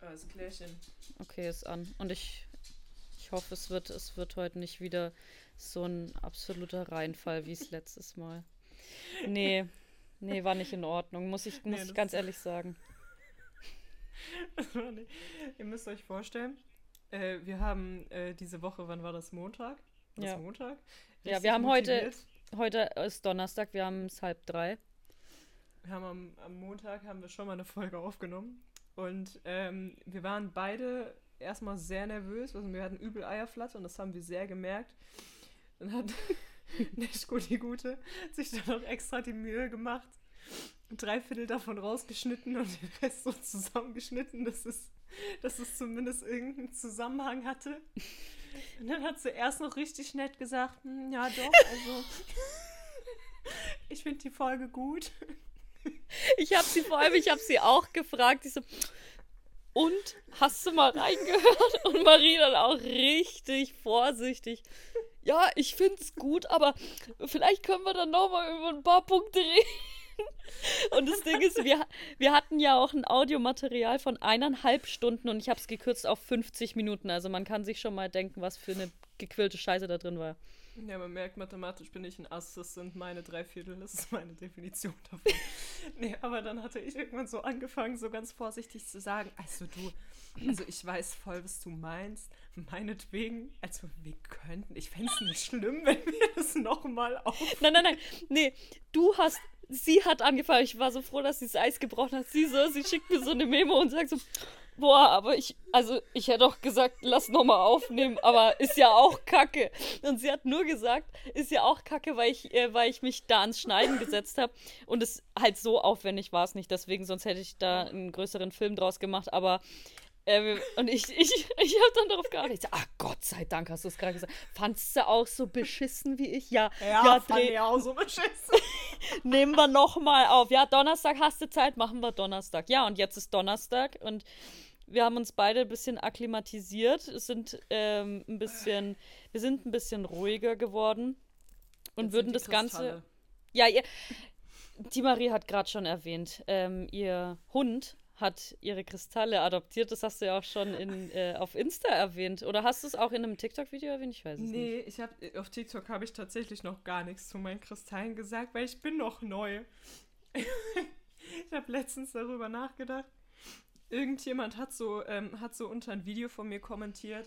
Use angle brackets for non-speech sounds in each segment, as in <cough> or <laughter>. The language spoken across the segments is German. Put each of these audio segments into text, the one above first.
Alles klärchen. Okay, ist an. Und ich, ich hoffe, es wird, es wird heute nicht wieder so ein absoluter Reinfall wie es <laughs> letztes Mal. Nee, nee, war nicht in Ordnung, muss ich, muss Nee, ich ganz ehrlich sagen. <laughs> Ihr müsst euch vorstellen, äh, wir haben äh, diese Woche, wann war das? Montag? War Ja. Das Montag? Ja, Richtig wir haben heute- motiviert. Heute ist Donnerstag, wir haben es halb drei. Wir haben am, am Montag haben wir schon mal eine Folge aufgenommen. Und ähm, wir waren beide erstmal sehr nervös. Also wir hatten übel Eierflatter und das haben wir sehr gemerkt. Dann hat <laughs> Neschko die Gute sich dann noch extra die Mühe gemacht, drei Viertel davon rausgeschnitten und den Rest so zusammengeschnitten, dass es, dass es zumindest irgendeinen Zusammenhang hatte. Und dann hat sie erst noch richtig nett gesagt, "Hm, ja doch, also <laughs> ich finde die Folge gut. Ich habe sie vor allem, ich habe sie auch gefragt. Ich so, und hast du mal reingehört? Und Marie dann auch richtig vorsichtig. Ja, ich find's gut, aber vielleicht können wir dann noch mal über ein paar Punkte reden. Und das Ding ist, wir, wir hatten ja auch ein Audiomaterial von eineinhalb Stunden und ich habe es gekürzt auf 50 Minuten. Also man kann sich schon mal denken, was für eine gequillte Scheiße da drin war. Ja, man merkt, mathematisch bin ich ein Ass, das sind meine drei Viertel, das ist meine Definition davon. <laughs> nee, aber dann hatte ich irgendwann so angefangen, so ganz vorsichtig zu sagen, also du, also ich weiß voll, was du meinst, meinetwegen, also wir könnten, ich fände es nicht schlimm, wenn wir das nochmal auf... Nein, nein, nein. Nee, du hast. Sie hat angefangen. Ich war so froh, dass sie das Eis gebrochen hat. Sie so, sie schickt mir so eine Memo und sagt so: Boah, aber ich. Also, ich hätte doch gesagt, lass nochmal aufnehmen, aber ist ja auch kacke. Und sie hat nur gesagt, ist ja auch kacke, weil ich, äh, weil ich mich da ans Schneiden gesetzt habe. Und es halt so aufwendig war es nicht. Deswegen, sonst hätte ich da einen größeren Film draus gemacht. Aber. Äh, und ich, ich, ich habe dann darauf geachtet. Ich so, ach Gott sei Dank hast du es gerade gesagt. Fandst du auch so beschissen wie ich? Ja, fand dreh- ich auch so beschissen. <laughs> nehmen wir nochmal auf. Ja, Donnerstag hast du Zeit, machen wir Donnerstag. Ja, und jetzt ist Donnerstag und wir haben uns beide ein bisschen akklimatisiert, es sind ähm, ein bisschen, wir sind ein bisschen ruhiger geworden und Jetzt würden das Ganze. Ja, ihr, die Marie hat gerade schon erwähnt, ähm, ihr Hund hat ihre Kristalle adoptiert. Das hast du ja auch schon in, äh, auf Insta erwähnt. Oder hast du es auch in einem TikTok-Video erwähnt? Ich weiß es nicht. Nee, ich hab, auf TikTok habe ich tatsächlich noch gar nichts zu meinen Kristallen gesagt, weil ich bin noch neu. <laughs> ich habe letztens darüber nachgedacht. Irgendjemand hat so, ähm, hat so unter ein Video von mir kommentiert.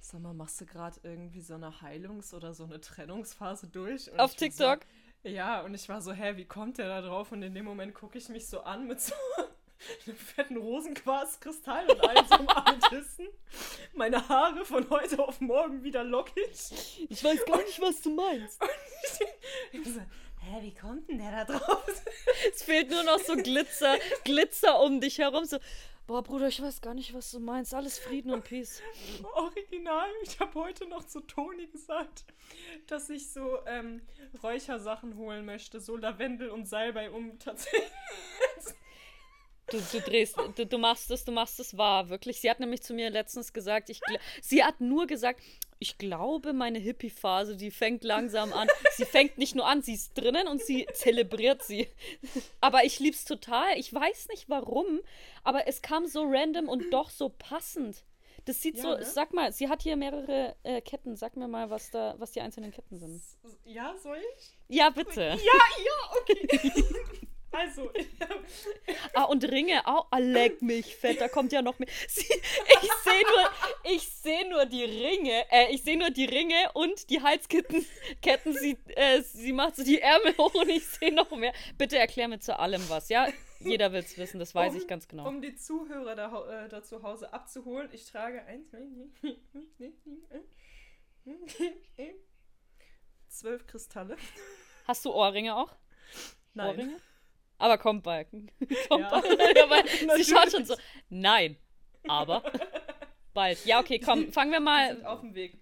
Sag mal, machst du gerade irgendwie so eine Heilungs- oder so eine Trennungsphase durch? Und Auf ich TikTok? So, ja, und ich war so, hä, wie kommt der da drauf? Und in dem Moment gucke ich mich so an mit so <laughs> einem fetten Rosenquarzkristall und all so einem Amethysten. Meine Haare von heute auf morgen wieder lockig. Ich weiß gar nicht, was du meinst. <laughs> Ich so, hä, wie kommt denn der da drauf? <laughs> Es fehlt nur noch so Glitzer, Glitzer um dich herum. So, boah, Bruder, ich weiß gar nicht, was du meinst. Alles Frieden und Peace. Original. Ich habe heute noch zu Toni gesagt, dass ich so ähm, Räuchersachen holen möchte, so Lavendel und Salbei, um tatsächlich. <laughs> Du, du drehst, du, du machst es, du machst es wahr, wirklich. Sie hat nämlich zu mir letztens gesagt, ich, sie hat nur gesagt, ich glaube, meine Hippie-Phase, die fängt langsam an. Sie fängt nicht nur an, sie ist drinnen und sie zelebriert sie. Aber ich lieb's total. Ich weiß nicht warum, aber es kam so random und doch so passend. Das sieht Ja, so, ne? sag mal, sie hat hier mehrere äh, Ketten. Sag mir mal, was da, was die einzelnen Ketten sind. Ja, soll ich? Ja, bitte. Ja, ja, okay. <laughs> Also, <laughs> Ah, und Ringe auch. Ah, leck mich fett, da kommt ja noch mehr. <laughs> Sie, ich sehe nur, ich sehe nur die Ringe, äh, ich sehe nur die Ringe und die Halsketten. Ketten, sie, äh, sie macht so die Ärmel hoch und ich sehe noch mehr. Bitte erklär mir zu allem was, ja? Jeder will es wissen, das weiß um, ich ganz genau. Um die Zuhörer da, äh, da zu Hause abzuholen, ich trage eins, zwölf Kristalle. Hast du Ohrringe auch? Nein. Ohrringe? Aber kommt bald. <laughs> Kommt Ja. bald. Ja, <laughs> sie schaut schon so. Nein, aber bald. Ja, okay, komm, <laughs> fangen wir Wir mal. sind auf dem Weg.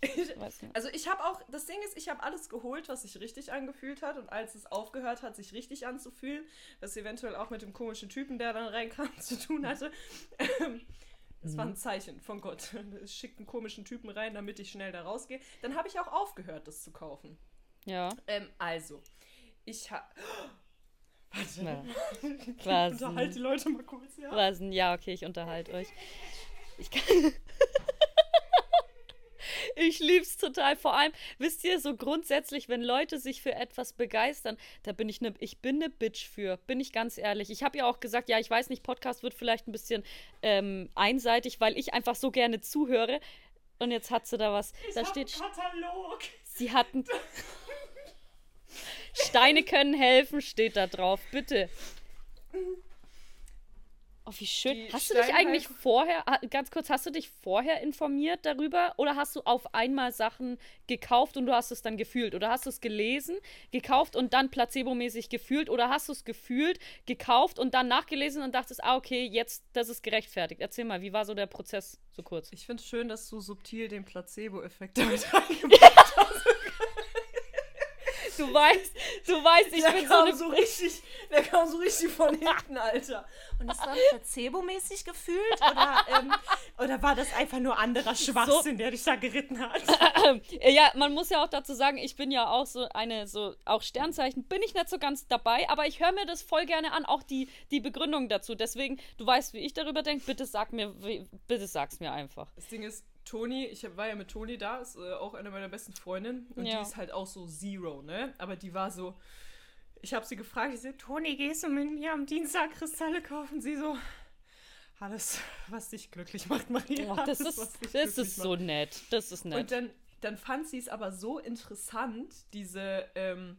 Nicht. Also ich habe auch, das Ding ist, ich habe alles geholt, was sich richtig angefühlt hat und als es aufgehört hat, sich richtig anzufühlen, was eventuell auch mit dem komischen Typen, der dann reinkam, zu tun hatte. ähm, Das war ein Zeichen von Gott. Es schickt einen komischen Typen rein, damit ich schnell da rausgehe. Dann habe ich auch aufgehört, das zu kaufen. Ja. Ähm, also, ich habe... Warte. Ja. Ich <laughs> Was? unterhalte die Leute mal kurz, ja? Denn? Ja, okay, ich unterhalte euch. Ich kann. <laughs> Ich lieb's total. Vor allem, wisst ihr, so grundsätzlich, wenn Leute sich für etwas begeistern, da bin ich ne, ich bin ne Bitch für, bin ich ganz ehrlich. Ich habe ja auch gesagt, ja, ich weiß nicht, Podcast wird vielleicht ein bisschen ähm, einseitig, weil ich einfach so gerne zuhöre. Und jetzt hat sie da was. Ich da steht, einen Katalog. sie hatten. <laughs> Steine können helfen, steht da drauf. Bitte. Oh, wie schön. Die hast du dich eigentlich vorher, ganz kurz, hast du dich vorher informiert darüber oder hast du auf einmal Sachen gekauft und du hast es dann gefühlt? Oder hast du es gelesen, gekauft und dann placebomäßig gefühlt? Oder hast du es gefühlt, gekauft und dann nachgelesen und dachtest, ah, okay, jetzt, das ist gerechtfertigt. Erzähl mal, wie war so der Prozess so kurz? Ich finde es schön, dass du subtil den Placebo-Effekt <laughs> damit reingebracht hast. Du weißt, du weißt, ich der bin so kam eine so richtig, der kam so richtig von <laughs> hinten, Alter. Und das war placebo-mäßig gefühlt? Oder, ähm, oder war das einfach nur anderer Schwachsinn, der dich da geritten hat? <laughs> Ja, man muss ja auch dazu sagen, ich bin ja auch so eine, so auch Sternzeichen, bin ich nicht so ganz dabei, aber ich höre mir das voll gerne an, auch die, die Begründung dazu. Deswegen, du weißt, wie ich darüber denke, bitte sag mir, wie- bitte sag's mir einfach. Das Ding ist, Toni, ich hab- war ja mit Toni da, ist äh, auch eine meiner besten Freundinnen. Und Ja. die ist halt auch so Zero, ne? Aber die war so. Ich habe sie gefragt, ich so, Toni, gehst du mit mir am Dienstag Kristalle kaufen? Sie so, alles, was dich glücklich macht, Maria. Oh, das alles, ist, das ist macht. so nett. Das ist Und nett. dann, dann fand sie es aber so interessant, diese, ähm,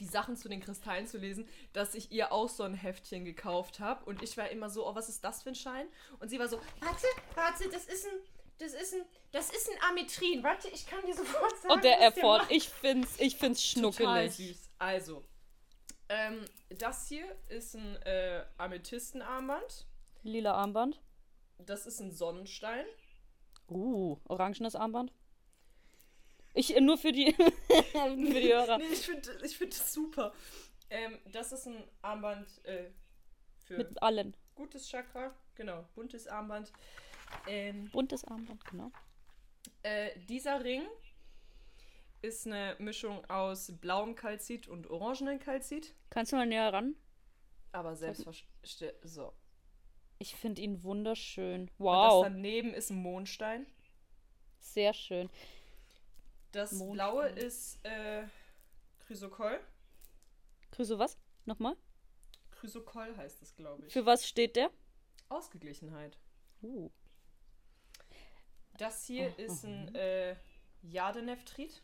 die Sachen zu den Kristallen zu lesen, dass ich ihr auch so ein Heftchen gekauft habe. Und ich war immer so, oh, was ist das für ein Schein? Und sie war so, warte, warte, das ist ein, das ist ein, das ist ein Ametrin. Warte, ich kann dir sofort sagen, Und der Erford, macht. ich find's, ich find's Total schnuckelig. süß. Also, ähm, das hier ist ein äh, Amethystenarmband. Lila Armband. Das ist ein Sonnenstein. Uh, orangenes Armband. Ich, äh, nur für die, <laughs> für die Hörer. Nee, ich finde ich find das super. Ähm, das ist ein Armband äh, für Mit allen. gutes Chakra. Genau, buntes Armband. Ähm, Buntes Armband, genau. äh, dieser Ring ist eine Mischung aus blauem Kalzit und orangenem Kalzit. Kannst du mal näher ran? Aber selbstverständlich. So. Ich finde ihn wunderschön. Und das Wow, daneben ist ein Mondstein. sehr schön. Das Mondstein. blaue ist äh, Chrysokoll. Grüße was? Nochmal? Chrysokoll heißt es, glaube ich. Für was steht der? Ausgeglichenheit. Uh. Das hier Oh, ist ein mhm. äh, Jadenephrit.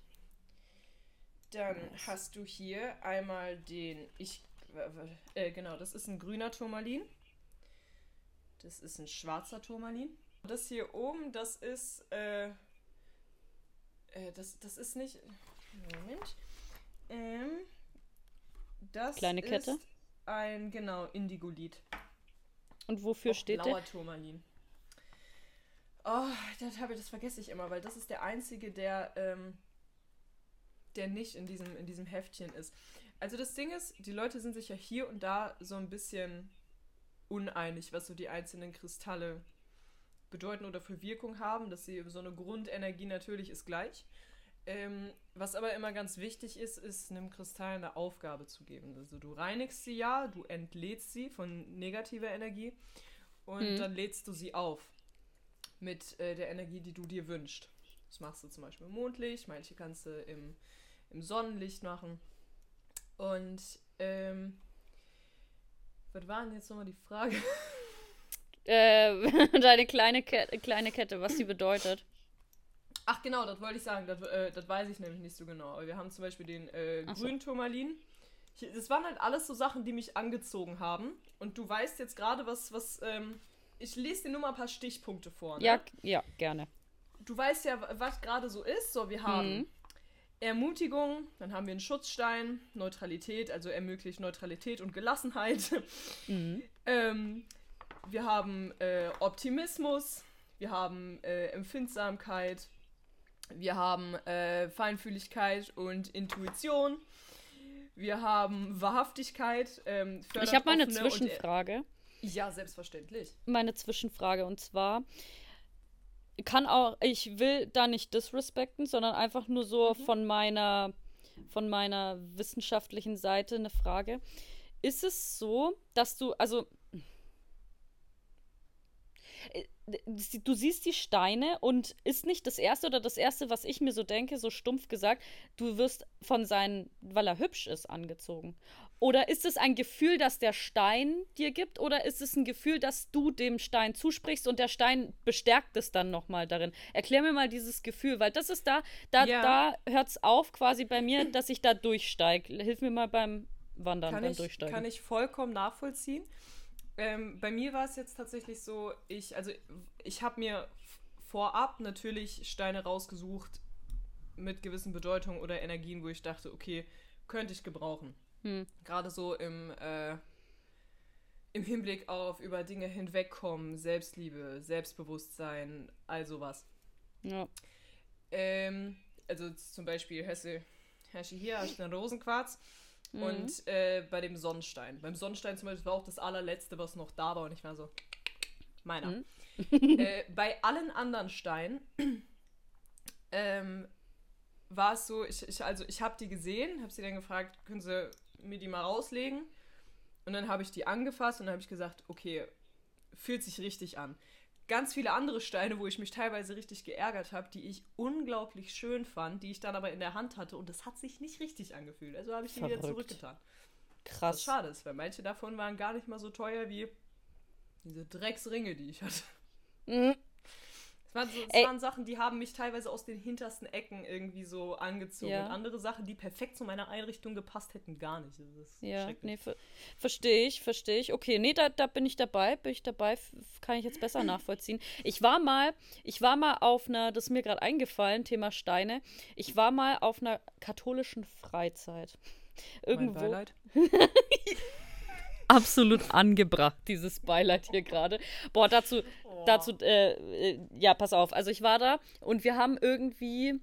Dann hast du hier einmal den, ich, äh, genau, das ist ein grüner Turmalin. Das ist ein schwarzer Turmalin. Das hier oben, das ist, äh, äh, das, das ist nicht, Moment, ähm, das Kleine Kette? ist ein, genau, Indigolith. Und wofür Auch steht der? blauer Turmalin. Oh, das habe ich, das vergesse ich immer, weil das ist der einzige, der, ähm, der nicht in diesem, in diesem Heftchen ist. Also das Ding ist, die Leute sind sich ja hier und da so ein bisschen uneinig, was so die einzelnen Kristalle bedeuten oder für Wirkung haben, dass sie so eine Grundenergie natürlich ist gleich. Ähm, was aber immer ganz wichtig ist, ist einem Kristall eine Aufgabe zu geben. Also du reinigst sie ja, du entlädst sie von negativer Energie und Mhm. dann lädst du sie auf mit äh, der Energie, die du dir wünschst. Das machst du zum Beispiel im Mondlicht, manche kannst du im, im Sonnenlicht machen. Und ähm, was war denn jetzt nochmal die Frage? <laughs> Äh, <laughs> deine kleine, Ke kleine Kette, was die bedeutet. Ach genau, das wollte ich sagen, das, äh, das weiß ich nämlich nicht so genau. Aber wir haben zum Beispiel den äh, so. grünen Turmalin. Hier- Das waren halt alles so Sachen, die mich angezogen haben. Und du weißt jetzt gerade, was, was, ähm, ich lese dir nur mal ein paar Stichpunkte vor. Ne? Ja, ja, gerne. Du weißt ja, was gerade so ist. So, wir haben Mhm. Ermutigung, dann haben wir einen Schutzstein, Neutralität, also ermöglicht Neutralität und Gelassenheit. <laughs> Mhm. ähm, wir haben äh, Optimismus, wir haben äh, Empfindsamkeit, wir haben äh, Feinfühligkeit und Intuition, wir haben Wahrhaftigkeit. Ähm, Ich habe mal eine offene und- Zwischenfrage. Ja, selbstverständlich. Meine Zwischenfrage und zwar kann auch, ich will da nicht disrespekten, sondern einfach nur so Mhm. von meiner von meiner wissenschaftlichen Seite eine Frage. ist es so, dass du, also äh, du siehst die Steine und ist nicht das erste oder das erste, was ich mir so denke, so stumpf gesagt, du wirst von seinen, weil er hübsch ist, angezogen. Oder ist es ein Gefühl, das der Stein dir gibt? Oder ist es ein Gefühl, dass du dem Stein zusprichst und der Stein bestärkt es dann nochmal darin? Erklär mir mal dieses Gefühl, weil das ist da, da, ja. da hört es auf quasi bei mir, dass ich da durchsteige. Hilf mir mal beim Wandern, kann beim ich, Durchsteigen. Kann ich vollkommen nachvollziehen. Ähm, bei mir war es jetzt tatsächlich so, ich, also ich habe mir vorab natürlich Steine rausgesucht mit gewissen Bedeutungen oder Energien, wo ich dachte, okay, könnte ich gebrauchen. Hm. Gerade so im, äh, im Hinblick auf über Dinge hinwegkommen, Selbstliebe, Selbstbewusstsein, all sowas. Ja. Ähm, also zum Beispiel Hesse, Hesse hier hast du einen Rosenquarz. Mhm. Und äh, bei dem Sonnenstein. Beim Sonnenstein zum Beispiel war auch das allerletzte, was noch da war. Und ich war so, meiner. Mhm. äh, <laughs> bei allen anderen Steinen ähm, war es so, ich, ich also ich habe die gesehen, habe sie dann gefragt, können Sie mir die mal rauslegen? Und dann habe ich die angefasst und dann habe ich gesagt, okay, fühlt sich richtig an ganz viele andere Steine, wo ich mich teilweise richtig geärgert habe, die ich unglaublich schön fand, die ich dann aber in der Hand hatte und das hat sich nicht richtig angefühlt. Also habe ich die wieder zurückgetan. Krass. Was schade ist, weil manche davon waren gar nicht mal so teuer wie diese Drecksringe, die ich hatte. Mhm. Es waren, so, es waren Sachen, die haben mich teilweise aus den hintersten Ecken irgendwie so angezogen. Ja. Und andere Sachen, die perfekt zu meiner Einrichtung gepasst hätten, gar nicht. ja, nee, ver verstehe ich, verstehe ich. Okay, nee, da, da bin ich dabei, bin ich dabei, kann ich jetzt besser nachvollziehen. Ich war mal, ich war mal auf einer, das ist mir gerade eingefallen, Thema Steine, ich war mal auf einer katholischen Freizeit. Irgendwo. <laughs> Absolut angebracht, dieses Beileid hier gerade. Boah, dazu, oh. dazu, äh, äh, ja, pass auf. Also ich war da und wir haben irgendwie,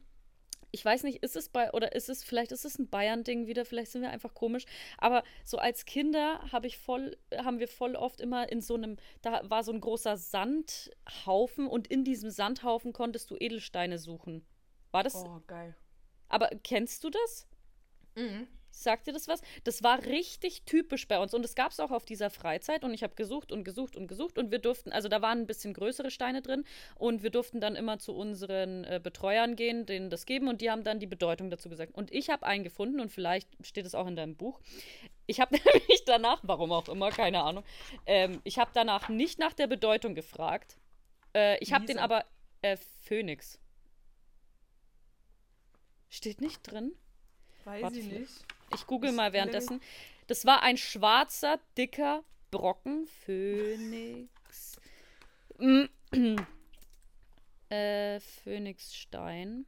ich weiß nicht, ist es bei, oder ist es, vielleicht ist es ein Bayern-Ding wieder, vielleicht sind wir einfach komisch, aber so als Kinder habe ich voll, haben wir voll oft immer in so einem, da war so ein großer Sandhaufen und in diesem Sandhaufen konntest du Edelsteine suchen. War das? Oh, geil. Aber kennst du das? Mhm. Sagt dir das was? Das war richtig typisch bei uns und das gab es auch auf dieser Freizeit und ich habe gesucht und gesucht und gesucht und wir durften, also da waren ein bisschen größere Steine drin und wir durften dann immer zu unseren äh, Betreuern gehen, denen das geben und die haben dann die Bedeutung dazu gesagt. Und ich habe einen gefunden und vielleicht steht es auch in deinem Buch. Ich habe <laughs> nämlich danach, warum auch immer, keine Ahnung, ähm, ich habe danach nicht nach der Bedeutung gefragt. Äh, ich habe den aber äh, Phönix. Steht nicht drin. Weiß Warte, ich nicht. Ich google mal währenddessen. Das war ein schwarzer, dicker Brocken. Phönix. <clears throat> äh, Phönixstein.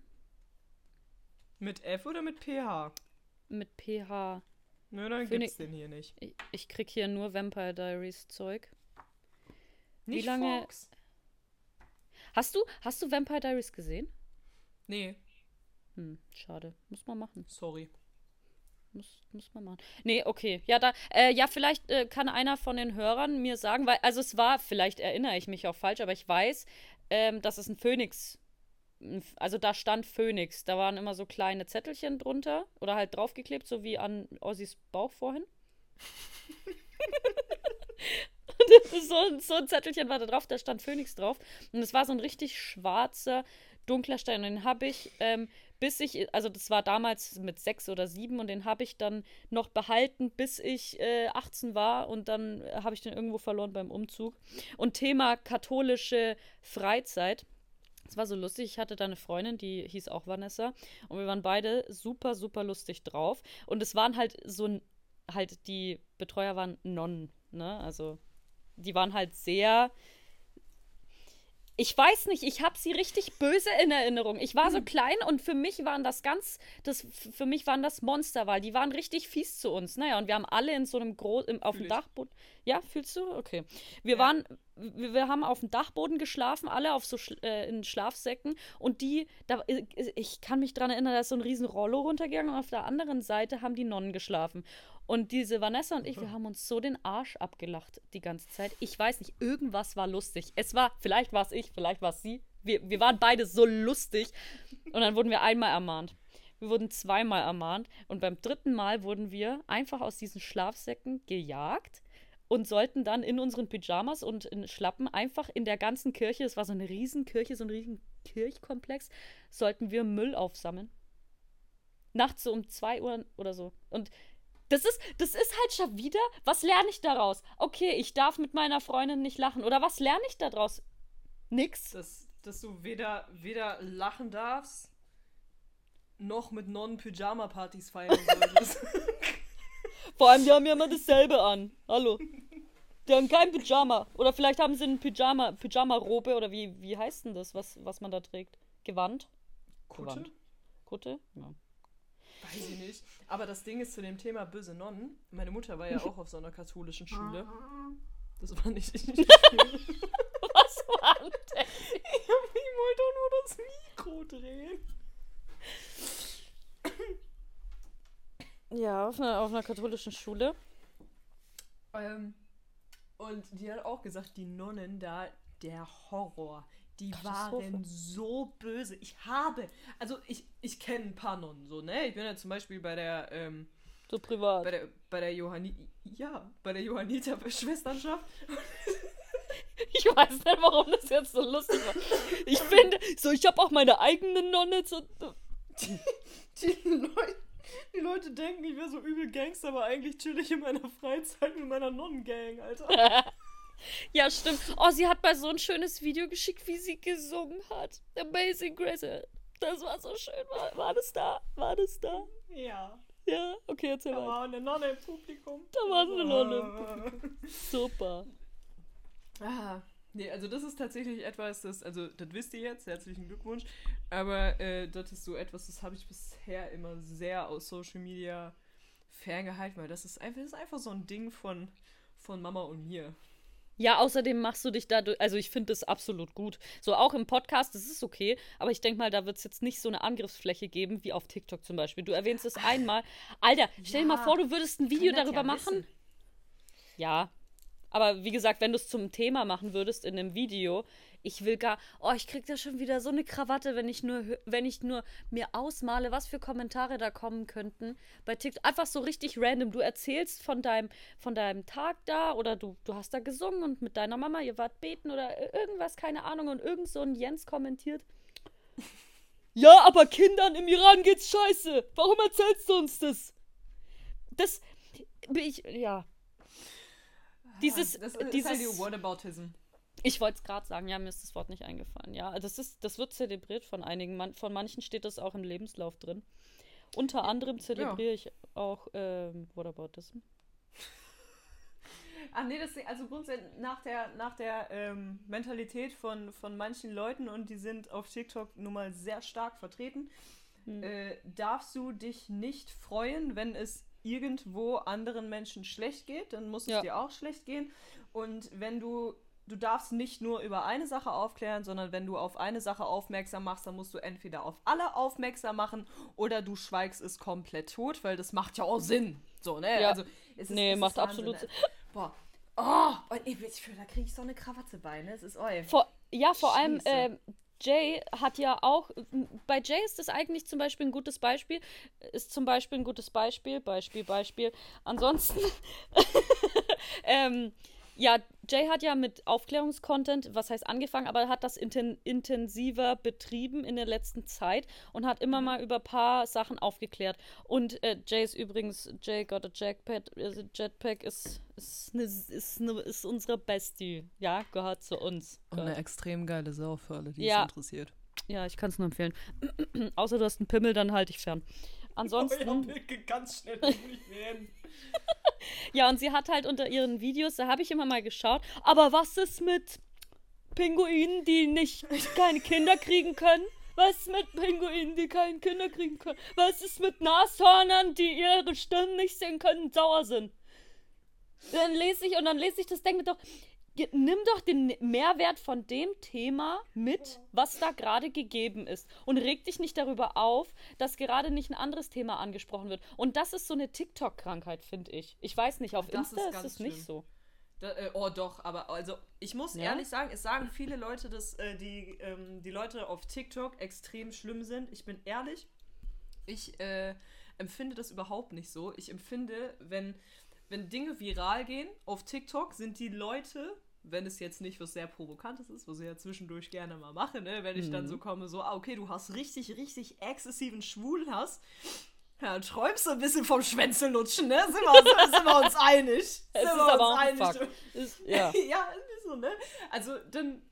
Mit F oder mit PH? Mit PH. Nö, dann Phönix gibt's den hier nicht. Ich, ich, krieg hier nur Vampire Diaries Zeug. Nicht Wie lange. Fox. Hast du, hast du Vampire Diaries gesehen? Nee. Hm, schade. Muss man machen. Sorry. Muss, muss man machen. Nee, okay. Ja, da, äh, ja, vielleicht äh, kann einer von den Hörern mir sagen, weil, also es war, vielleicht erinnere ich mich auch falsch, aber ich weiß, ähm, dass es ein Phönix, also da stand Phönix. Da waren immer so kleine Zettelchen drunter oder halt draufgeklebt, so wie an Ossis Bauch vorhin. <laughs> so, so ein Zettelchen war da drauf, da stand Phönix drauf. Und es war so ein richtig schwarzer, dunkler Stein. Und den habe ich ähm, bis ich, also das war damals mit sechs oder sieben und den habe ich dann noch behalten, bis ich äh, 18 war und dann äh, habe ich den irgendwo verloren beim Umzug. Und Thema katholische Freizeit. Es war so lustig, ich hatte da eine Freundin, die hieß auch Vanessa und wir waren beide super, super lustig drauf. Und es waren halt so, halt die Betreuer waren Nonnen, ne? Also die waren halt sehr, ich weiß nicht, ich habe sie richtig böse in Erinnerung. Ich war so hm. klein und für mich waren das ganz, das, für mich waren das Monster, weil die waren richtig fies zu uns. Naja, und wir haben alle in so einem großen, auf dem Dachboden. Ja, fühlst du? Okay. Wir ja. waren, wir, wir, haben auf dem Dachboden geschlafen, alle auf so äh, in Schlafsäcken und die, da, ich kann mich daran erinnern, da ist so ein riesen Rollo runtergegangen und auf der anderen Seite haben die Nonnen geschlafen. Und diese Vanessa und ich, wir haben uns so den Arsch abgelacht die ganze Zeit. Ich weiß nicht, irgendwas war lustig. Es war, vielleicht war es ich, vielleicht war es sie. Wir, wir waren beide so lustig. Und dann wurden wir einmal ermahnt. Wir wurden zweimal ermahnt und beim dritten Mal wurden wir einfach aus diesen Schlafsäcken gejagt und sollten dann in unseren Pyjamas und in Schlappen einfach in der ganzen Kirche, es war so eine Riesenkirche, so ein riesen Kirchkomplex, sollten wir Müll aufsammeln. Nachts so um zwei Uhr oder so. Und das ist, das ist halt schon wieder, was lerne ich daraus? Okay, ich darf mit meiner Freundin nicht lachen. Oder was lerne ich daraus? Nix. Dass, dass du weder, weder lachen darfst, noch mit Non-Pyjama-Partys feiern <laughs> solltest. <laughs> Vor allem, die haben ja immer dasselbe an. Hallo. Die haben kein Pyjama. Oder vielleicht haben sie ein Pyjama, Pyjama-Robe oder wie, wie heißt denn das, was, was man da trägt? Gewand? Kutte? Gewand. Kutte? Ja. Weiß ich nicht. Aber das Ding ist zu dem Thema böse Nonnen. Meine Mutter war ja auch auf so einer katholischen Schule. Das war nicht. Ich, ich <laughs> Was war denn? wollte doch nur das Mikro drehen. Ja, auf einer, auf einer katholischen Schule. Ähm, und die hat auch gesagt, die Nonnen da, der Horror. Die waren so böse. Ich habe, also ich, ich kenne ein paar Nonnen so, ne? Ich bin ja zum Beispiel bei der, ähm, So privat. bei der, bei der Johanni, ja, bei der Johanniter Schwesternschaft. <laughs> Ich weiß nicht, warum das jetzt so lustig war. Ich finde, so, ich habe auch meine eigene Nonne. So, <laughs> Die Leute, die Leute denken, ich wäre so übel Gangster, aber eigentlich chill ich in meiner Freizeit mit meiner Nonnengang, Alter. <laughs> ja, stimmt. Oh, sie hat mal so ein schönes Video geschickt, wie sie gesungen hat. Amazing Grace. Das war so schön. War, war das da? War das da? Ja. Ja, okay, erzähl Da war eine Nonne im Publikum. Da war eine Nonne im <laughs> Super. Ah, nee, also das ist tatsächlich etwas, das, also das wisst ihr jetzt, herzlichen Glückwunsch, aber äh, das ist so etwas, das habe ich bisher immer sehr aus Social Media ferngehalten, weil das ist einfach, das ist einfach so ein Ding von, von Mama und mir. Ja, außerdem machst du dich da, also ich finde das absolut gut. So auch im Podcast, das ist okay, aber ich denke mal, da wird es jetzt nicht so eine Angriffsfläche geben wie auf TikTok zum Beispiel. Du erwähnst es einmal. Alter, stell dir mal Ja, vor, du würdest ein Video darüber ja machen. wissen. Ja. Aber wie gesagt, wenn du es zum Thema machen würdest in einem Video, ich will gar, oh, ich krieg da schon wieder so eine Krawatte, wenn ich nur, wenn ich nur mir ausmale, was für Kommentare da kommen könnten bei TikTok. Einfach so richtig random. Du erzählst von deinem, von deinem Tag da oder du, du hast da gesungen und mit deiner Mama, ihr wart beten oder irgendwas, keine Ahnung. Und irgend so ein Jens kommentiert. Ja, aber Kindern im Iran geht's scheiße. Warum erzählst du uns das? Das, ich, ja. Dieses, das ist dieses, halt die Whataboutism. Ich wollte es gerade sagen, ja, mir ist das Wort nicht eingefallen. Ja, das ist, das wird zelebriert von einigen. Man, von manchen steht das auch im Lebenslauf drin. Unter anderem zelebriere ich auch ähm, Whataboutism. <laughs> Ach nee, das also grundsätzlich nach der, nach der ähm, Mentalität von, von manchen Leuten und die sind auf TikTok nun mal sehr stark vertreten, Hm. äh, darfst du dich nicht freuen, wenn es irgendwo anderen Menschen schlecht geht, dann muss es Ja. dir auch schlecht gehen. Und wenn du, du darfst nicht nur über eine Sache aufklären, sondern wenn du auf eine Sache aufmerksam machst, dann musst du entweder auf alle aufmerksam machen oder du schweigst es komplett tot, weil das macht ja auch Sinn. So, ne? Ja. Also, es ist, Nee, es macht absolut ne? Boah. Oh, und ich, da kriege ich so eine Krawatte bei, ne? Es ist. Vor, ja, vor allem, Scheiße. ähm, Jay hat ja auch, bei Jay ist das eigentlich zum Beispiel ein gutes Beispiel, ist zum Beispiel ein gutes Beispiel, Beispiel, Beispiel. Ansonsten, <laughs> ähm, ja, Jay hat ja mit Aufklärungskontent, was heißt angefangen, aber hat das inten intensiver betrieben in der letzten Zeit und hat immer mal über ein paar Sachen aufgeklärt. Und äh, Jay ist übrigens, Jay got a Jackpad, also Jetpack ist, ist, ne, ist, ne, ist unsere Bestie. Ja, gehört zu uns. Und eine extrem geile Sau für alle, die Ja. es interessiert. Ja, ich kann es nur empfehlen. <clears throat> Außer du hast einen Pimmel, dann halte ich fern. Ansonsten, ganz schnell nicht <laughs> ja, und sie hat halt unter ihren Videos, da habe ich immer mal geschaut, aber was ist mit Pinguinen, die nicht keine Kinder kriegen können? Was ist mit Pinguinen, die keine Kinder kriegen können? Was ist mit Nashörnern, die ihre Stimmen nicht sehen können und sauer sind? Dann lese ich und dann lese ich das, denke mir doch, nimm doch den Mehrwert von dem Thema mit, was da gerade gegeben ist. Und reg dich nicht darüber auf, dass gerade nicht ein anderes Thema angesprochen wird. Und das ist so eine TikTok-Krankheit, finde ich. Ich weiß nicht, auf Das Insta ist ist, es nicht so. Da, äh, oh doch, aber also ich muss Ja? ehrlich sagen, es sagen viele Leute, dass äh, die, ähm, die Leute auf TikTok extrem schlimm sind. Ich bin ehrlich, Ich äh, empfinde das überhaupt nicht so. Ich empfinde, wenn, wenn Dinge viral gehen auf TikTok, sind die Leute, wenn es jetzt nicht was sehr Provokantes ist, was ich ja zwischendurch gerne mal mache, ne? wenn ich mhm. dann so komme, so, ah, okay, du hast richtig, richtig exzessiven Schwulhass. Ja, träumst du ein bisschen vom Schwänzelutschen, ne? Sind wir, sind wir uns einig? <laughs> Es sind ist wir aber uns einig? Ist, ja. <laughs> ja, ist so, ne? Also, dann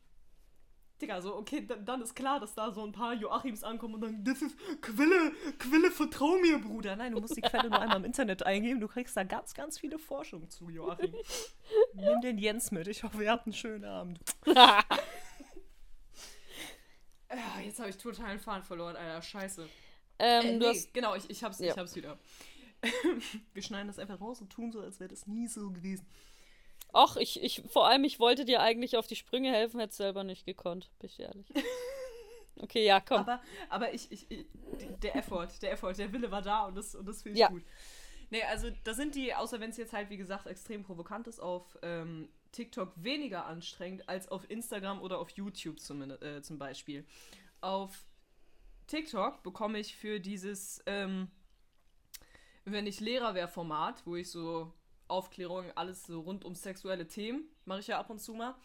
Digga, so, okay, dann, dann, ist klar, dass da so ein paar Joachims ankommen und sagen, das ist Quelle, Quelle, vertrau mir, Bruder. Nein, du musst die Quelle nur einmal im Internet eingeben. Du kriegst da ganz, ganz viele Forschungen zu, Joachim. Nimm den Jens mit. Ich hoffe, ihr habt einen schönen Abend. ja, <laughs> jetzt habe ich total einen Faden verloren, Alter. Scheiße. Ähm, äh, nee, hast... Genau, ich, ich, hab's, ja. ich hab's wieder. <laughs> Wir schneiden das einfach raus und tun so, als wäre das nie so gewesen. Ach, ich, ich, vor allem, ich wollte dir eigentlich auf die Sprünge helfen, hätte selber nicht gekonnt, bin ich ehrlich. <laughs> Okay, ja, komm. Aber, aber ich, ich, ich, der Effort, der Effort, der Wille war da und das, und das finde ich ja. gut. Nee, also da sind die, außer wenn es jetzt halt, wie gesagt, extrem provokant ist, auf ähm, TikTok weniger anstrengend als auf Instagram oder auf YouTube zumindest, äh, zum Beispiel. Auf TikTok bekomme ich für dieses, ähm, wenn ich Lehrer wäre, Format, wo ich so Aufklärung, alles so rund um sexuelle Themen, mache ich ja ab und zu mal,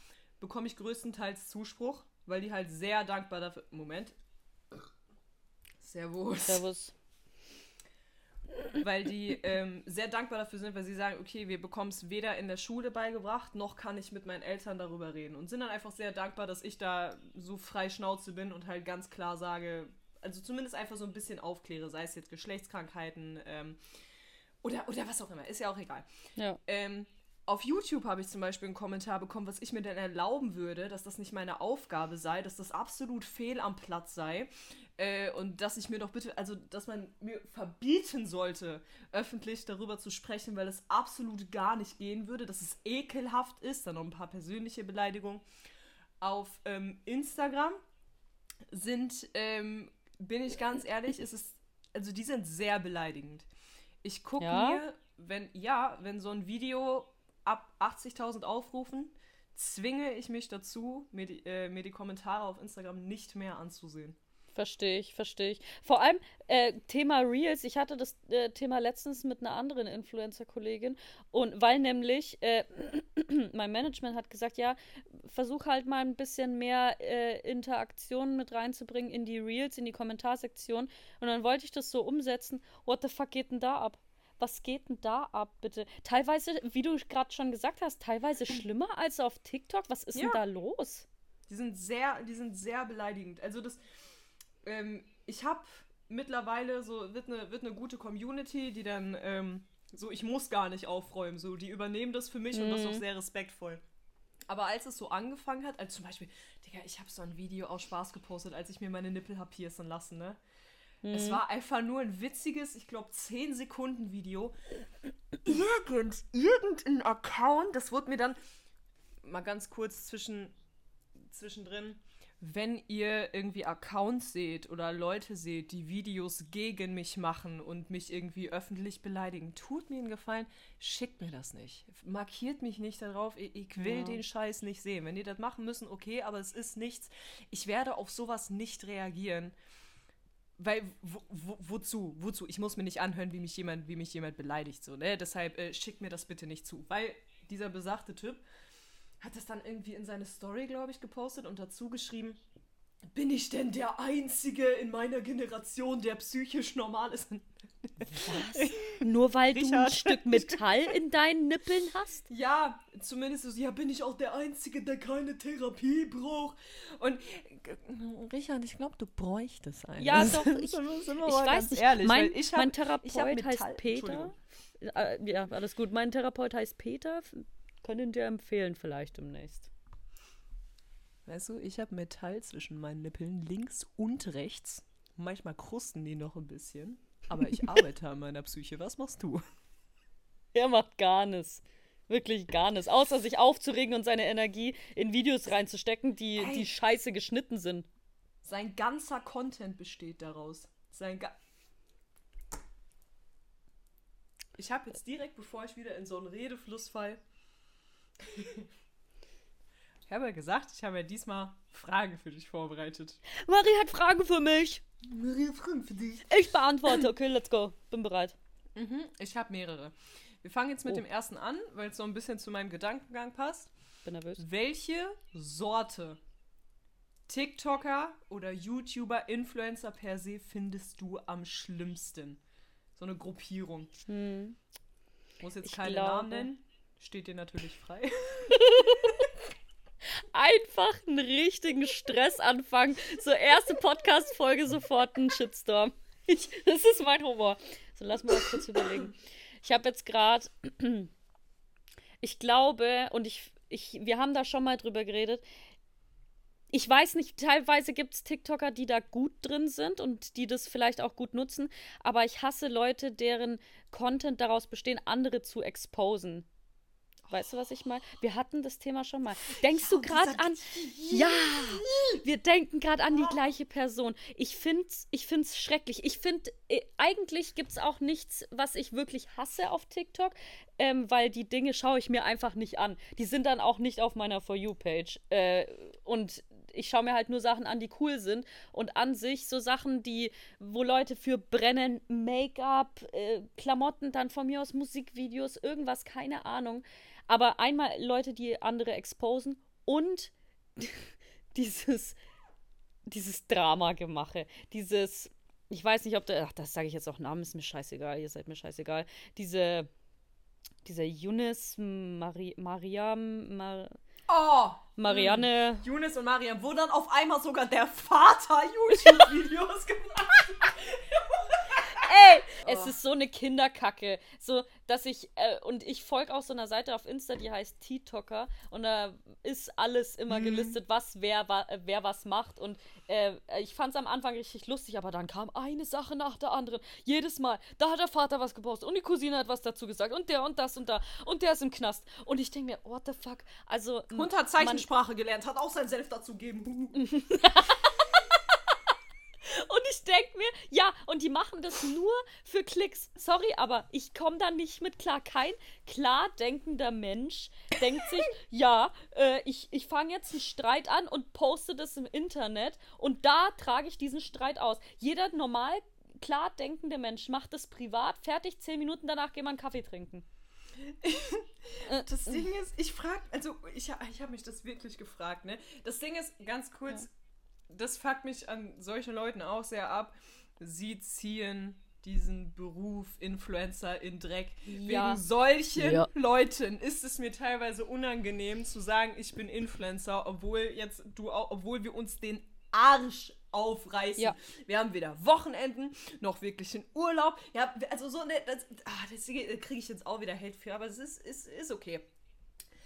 bekomme ich größtenteils Zuspruch, weil die halt sehr dankbar dafür. Moment. Servus. Servus. Weil die ähm, sehr dankbar dafür sind, weil sie sagen, okay, wir bekommen es weder in der Schule beigebracht, noch kann ich mit meinen Eltern darüber reden. Und sind dann einfach sehr dankbar, dass ich da so frei Schnauze bin und halt ganz klar sage, also zumindest einfach so ein bisschen aufkläre, sei es jetzt Geschlechtskrankheiten, ähm, oder, oder was auch immer, ist ja auch egal. Ja. Ähm, auf YouTube habe ich zum Beispiel einen Kommentar bekommen, was ich mir denn erlauben würde, dass das nicht meine Aufgabe sei, dass das absolut fehl am Platz sei äh, und dass ich mir doch bitte, also dass man mir verbieten sollte, öffentlich darüber zu sprechen, weil es absolut gar nicht gehen würde, dass es ekelhaft ist. Dann noch ein paar persönliche Beleidigungen. Auf ähm, Instagram sind, ähm, bin ich ganz ehrlich, ist es, also die sind sehr beleidigend. Ich gucke ja? mir, wenn, ja, wenn so ein Video ab 80.000 Aufrufen, zwinge ich mich dazu, mir die, äh, mir die Kommentare auf Instagram nicht mehr anzusehen. Verstehe ich, verstehe ich. Vor allem äh, Thema Reels. Ich hatte das äh, Thema letztens mit einer anderen Influencer-Kollegin und weil nämlich äh, <clears throat> mein Management hat gesagt, ja, versuch halt mal ein bisschen mehr äh, Interaktion mit reinzubringen in die Reels, in die Kommentarsektion. Und dann wollte ich das so umsetzen. What the fuck geht denn da ab? Was geht denn da ab, bitte? Teilweise, wie du gerade schon gesagt hast, teilweise schlimmer als auf TikTok. Was ist ja. denn da los? Die sind sehr, die sind sehr beleidigend. Also das ähm, ich habe mittlerweile so, wird eine, wird eine gute Community, die dann ähm, so, ich muss gar nicht aufräumen, so, die übernehmen das für mich mhm. und das ist auch mhm. sehr respektvoll. Aber als es so angefangen hat, als zum Beispiel, Digga, ich habe so ein Video aus Spaß gepostet, als ich mir meine Nippel hab piercen lassen, ne? Mhm. Es war einfach nur ein witziges, ich glaube, 10 Sekunden Video. Irgend, irgendein Account, das wurde mir dann mal ganz kurz zwischen, zwischendrin wenn ihr irgendwie Accounts seht oder Leute seht, die Videos gegen mich machen und mich irgendwie öffentlich beleidigen, tut mir einen Gefallen, schickt mir das nicht. Markiert mich nicht darauf, ich, ich will ja. den Scheiß nicht sehen. Wenn die das machen müssen, okay, aber es ist nichts. Ich werde auf sowas nicht reagieren. Weil, wo, wo, wozu? Wozu? Ich muss mir nicht anhören, wie mich jemand, wie mich jemand beleidigt. So, ne? Deshalb äh, schickt mir das bitte nicht zu. Weil dieser besagte Typ, hat das dann irgendwie in seine Story, glaube ich, gepostet und dazu geschrieben, bin ich denn der Einzige in meiner Generation, der psychisch normal ist? Was? Nur weil Richard. du ein Stück Metall in deinen Nippeln hast? Ja, zumindest so, ja, bin ich auch der Einzige, der keine Therapie braucht. Und Richard, ich glaube, du bräuchtest eine. Ja, doch, ich, ich weiß nicht, ehrlich, mein, ich hab, mein Therapeut heißt Peter. Äh, ja, alles gut. Mein Therapeut heißt Peter. Können dir empfehlen vielleicht demnächst. Weißt du, ich habe Metall zwischen meinen Nippeln links und rechts. Manchmal krusten die noch ein bisschen. Aber ich <laughs> arbeite an meiner Psyche. Was machst du? <laughs> Er macht gar nichts. Wirklich gar nichts. Außer sich aufzuregen und seine Energie in Videos reinzustecken, die, Ey. die scheiße geschnitten sind. Sein ganzer Content besteht daraus. Sein ga Ich habe jetzt direkt, bevor ich wieder in so einen Redefluss fall, Ich habe ja gesagt, ich habe ja diesmal Fragen für dich vorbereitet. Marie hat Fragen für mich. Maria, Fragen für dich. Ich beantworte. Okay, let's go. Bin bereit. Mhm, ich habe mehrere. Wir fangen jetzt mit Oh. dem ersten an, weil es so ein bisschen zu meinem Gedankengang passt. Bin nervös. Welche Sorte TikToker oder YouTuber, Influencer per se findest du am schlimmsten? So eine Gruppierung. Hm. Muss jetzt Ich keine glaube- Namen nennen. Steht dir natürlich frei. <laughs> Einfach einen richtigen Stress anfangen. So erste Podcast-Folge sofort ein Shitstorm. Ich, das ist mein Humor. So, lass mal kurz überlegen. Ich habe jetzt gerade, <clears throat> ich glaube, und ich, ich, wir haben da schon mal drüber geredet. Ich weiß nicht, teilweise gibt es TikToker, die da gut drin sind und die das vielleicht auch gut nutzen, aber ich hasse Leute, deren Content daraus bestehen, andere zu exposen. Weißt du, was ich meine? Wir hatten das Thema schon mal. Denkst du gerade an. Ja! Wir denken gerade an die gleiche Person. Ich finde es ich find's schrecklich. Ich finde, äh, eigentlich gibt es auch nichts, was ich wirklich hasse auf TikTok, ähm, weil die Dinge schaue ich mir einfach nicht an. Die sind dann auch nicht auf meiner For You-Page. Äh, und ich schaue mir halt nur Sachen an, die cool sind. Und an sich so Sachen, die, wo Leute für brennen, Make-up, äh, Klamotten, dann von mir aus Musikvideos, irgendwas, keine Ahnung. Aber einmal Leute, die andere exposen und <laughs> dieses, dieses Drama-Gemache, dieses, ich weiß nicht, ob da, ach, das sage ich jetzt auch Namen, ist mir scheißegal, ihr seid mir scheißegal. Diese, dieser Yunus, Mari, Mariam, Mar, Oh! Marianne, Younes und Mariam, wo dann auf einmal sogar der Vater <laughs> YouTube-Videos gemacht <laughs> Ey, Oh. es ist so eine Kinderkacke. So, dass ich, äh, und ich folge auch so einer Seite auf Insta, die heißt TikToker. Und da ist alles immer Mhm. gelistet, was wer, wa, äh, wer was macht. Und äh, ich fand es am Anfang richtig lustig, aber dann kam eine Sache nach der anderen. Jedes Mal, da hat der Vater was gepostet und die Cousine hat was dazu gesagt und der und das und da und der ist im Knast. Und ich denke mir, what the fuck? Also. Und hat Zeichensprache gelernt, hat auch sein Senf dazu gegeben. <laughs> <laughs> Und ich denke mir, ja, und die machen das nur für Klicks. Sorry, aber ich komme da nicht mit klar. Kein klar denkender Mensch denkt sich, <laughs> ja, äh, ich, ich fange jetzt einen Streit an und poste das im Internet und da trage ich diesen Streit aus. Jeder normal klar denkende Mensch macht das privat, fertig, zehn Minuten danach gehen wir einen Kaffee trinken. <laughs> Das Ding ist, ich frage, also ich, ich habe mich das wirklich gefragt, ne? Das Ding ist, ganz kurz, das fuckt mich an solchen Leuten auch sehr ab. Sie ziehen diesen Beruf Influencer in Dreck. Ja. Wegen solchen Ja. Leuten ist es mir teilweise unangenehm zu sagen, ich bin Influencer, obwohl jetzt du auch, obwohl wir uns den Arsch aufreißen. Ja. Wir haben weder Wochenenden noch wirklich einen Urlaub. Ja, also so eine, das, ah, das kriege ich jetzt auch wieder Hate für, aber es ist, ist, ist okay.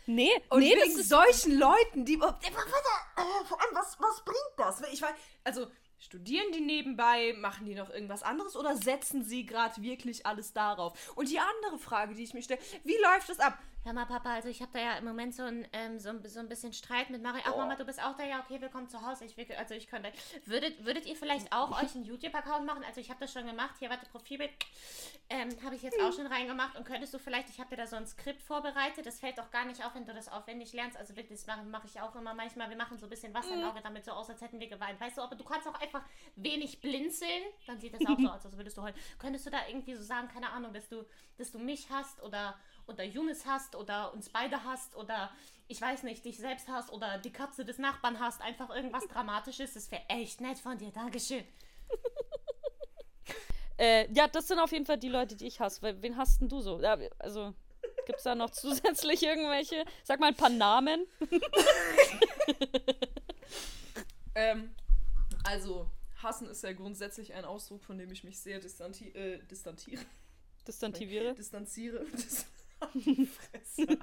Nee, Und nee, wegen solchen Leuten, die. Warte, äh, vor allem, was, was bringt das? Ich weiß, also, studieren die nebenbei, machen die noch irgendwas anderes oder setzen sie gerade wirklich alles darauf? Und die andere Frage, die ich mir stelle, wie läuft das ab? Hör mal, Papa, also ich habe da ja im Moment so ein, ähm, so, ein, so ein bisschen Streit mit Marie. Ach, Mama, du bist auch da? Ja, okay, willkommen zu Hause. Ich will, also ich könnte. Würdet, würdet ihr vielleicht auch <laughs> euch einen YouTube-Account machen? Also ich habe das schon gemacht. Hier, warte, Profilbild. Ähm, habe ich jetzt auch schon reingemacht. Und könntest du vielleicht, ich habe dir da so ein Skript vorbereitet. Das fällt doch gar nicht auf, wenn du das aufwendig lernst. Also wirklich, das mache mach ich auch immer manchmal. Wir machen so ein bisschen Wasser im Auge, damit so aus, als hätten wir geweint. Weißt du, aber du kannst auch einfach wenig blinzeln. Dann sieht das auch so <laughs> aus, als würdest du heulen. Könntest du da irgendwie so sagen, keine Ahnung, dass du, dass du mich hast oder oder Younes hast oder uns beide hast oder ich weiß nicht, dich selbst hast oder die Katze des Nachbarn hast, einfach irgendwas <laughs> Dramatisches, das wäre echt nett von dir. Dankeschön. <laughs> Äh, ja, das sind auf jeden Fall die Leute, die ich hasse. Weil, wen hast denn du so? Ja, also, gibt es da noch <laughs> zusätzlich irgendwelche? Sag mal ein paar Namen. Ähm, also, hassen ist ja grundsätzlich ein Ausdruck, von dem ich mich sehr distanti äh, distantiere. Distantiviere. Distanziere. Dis <laughs> die Fresse.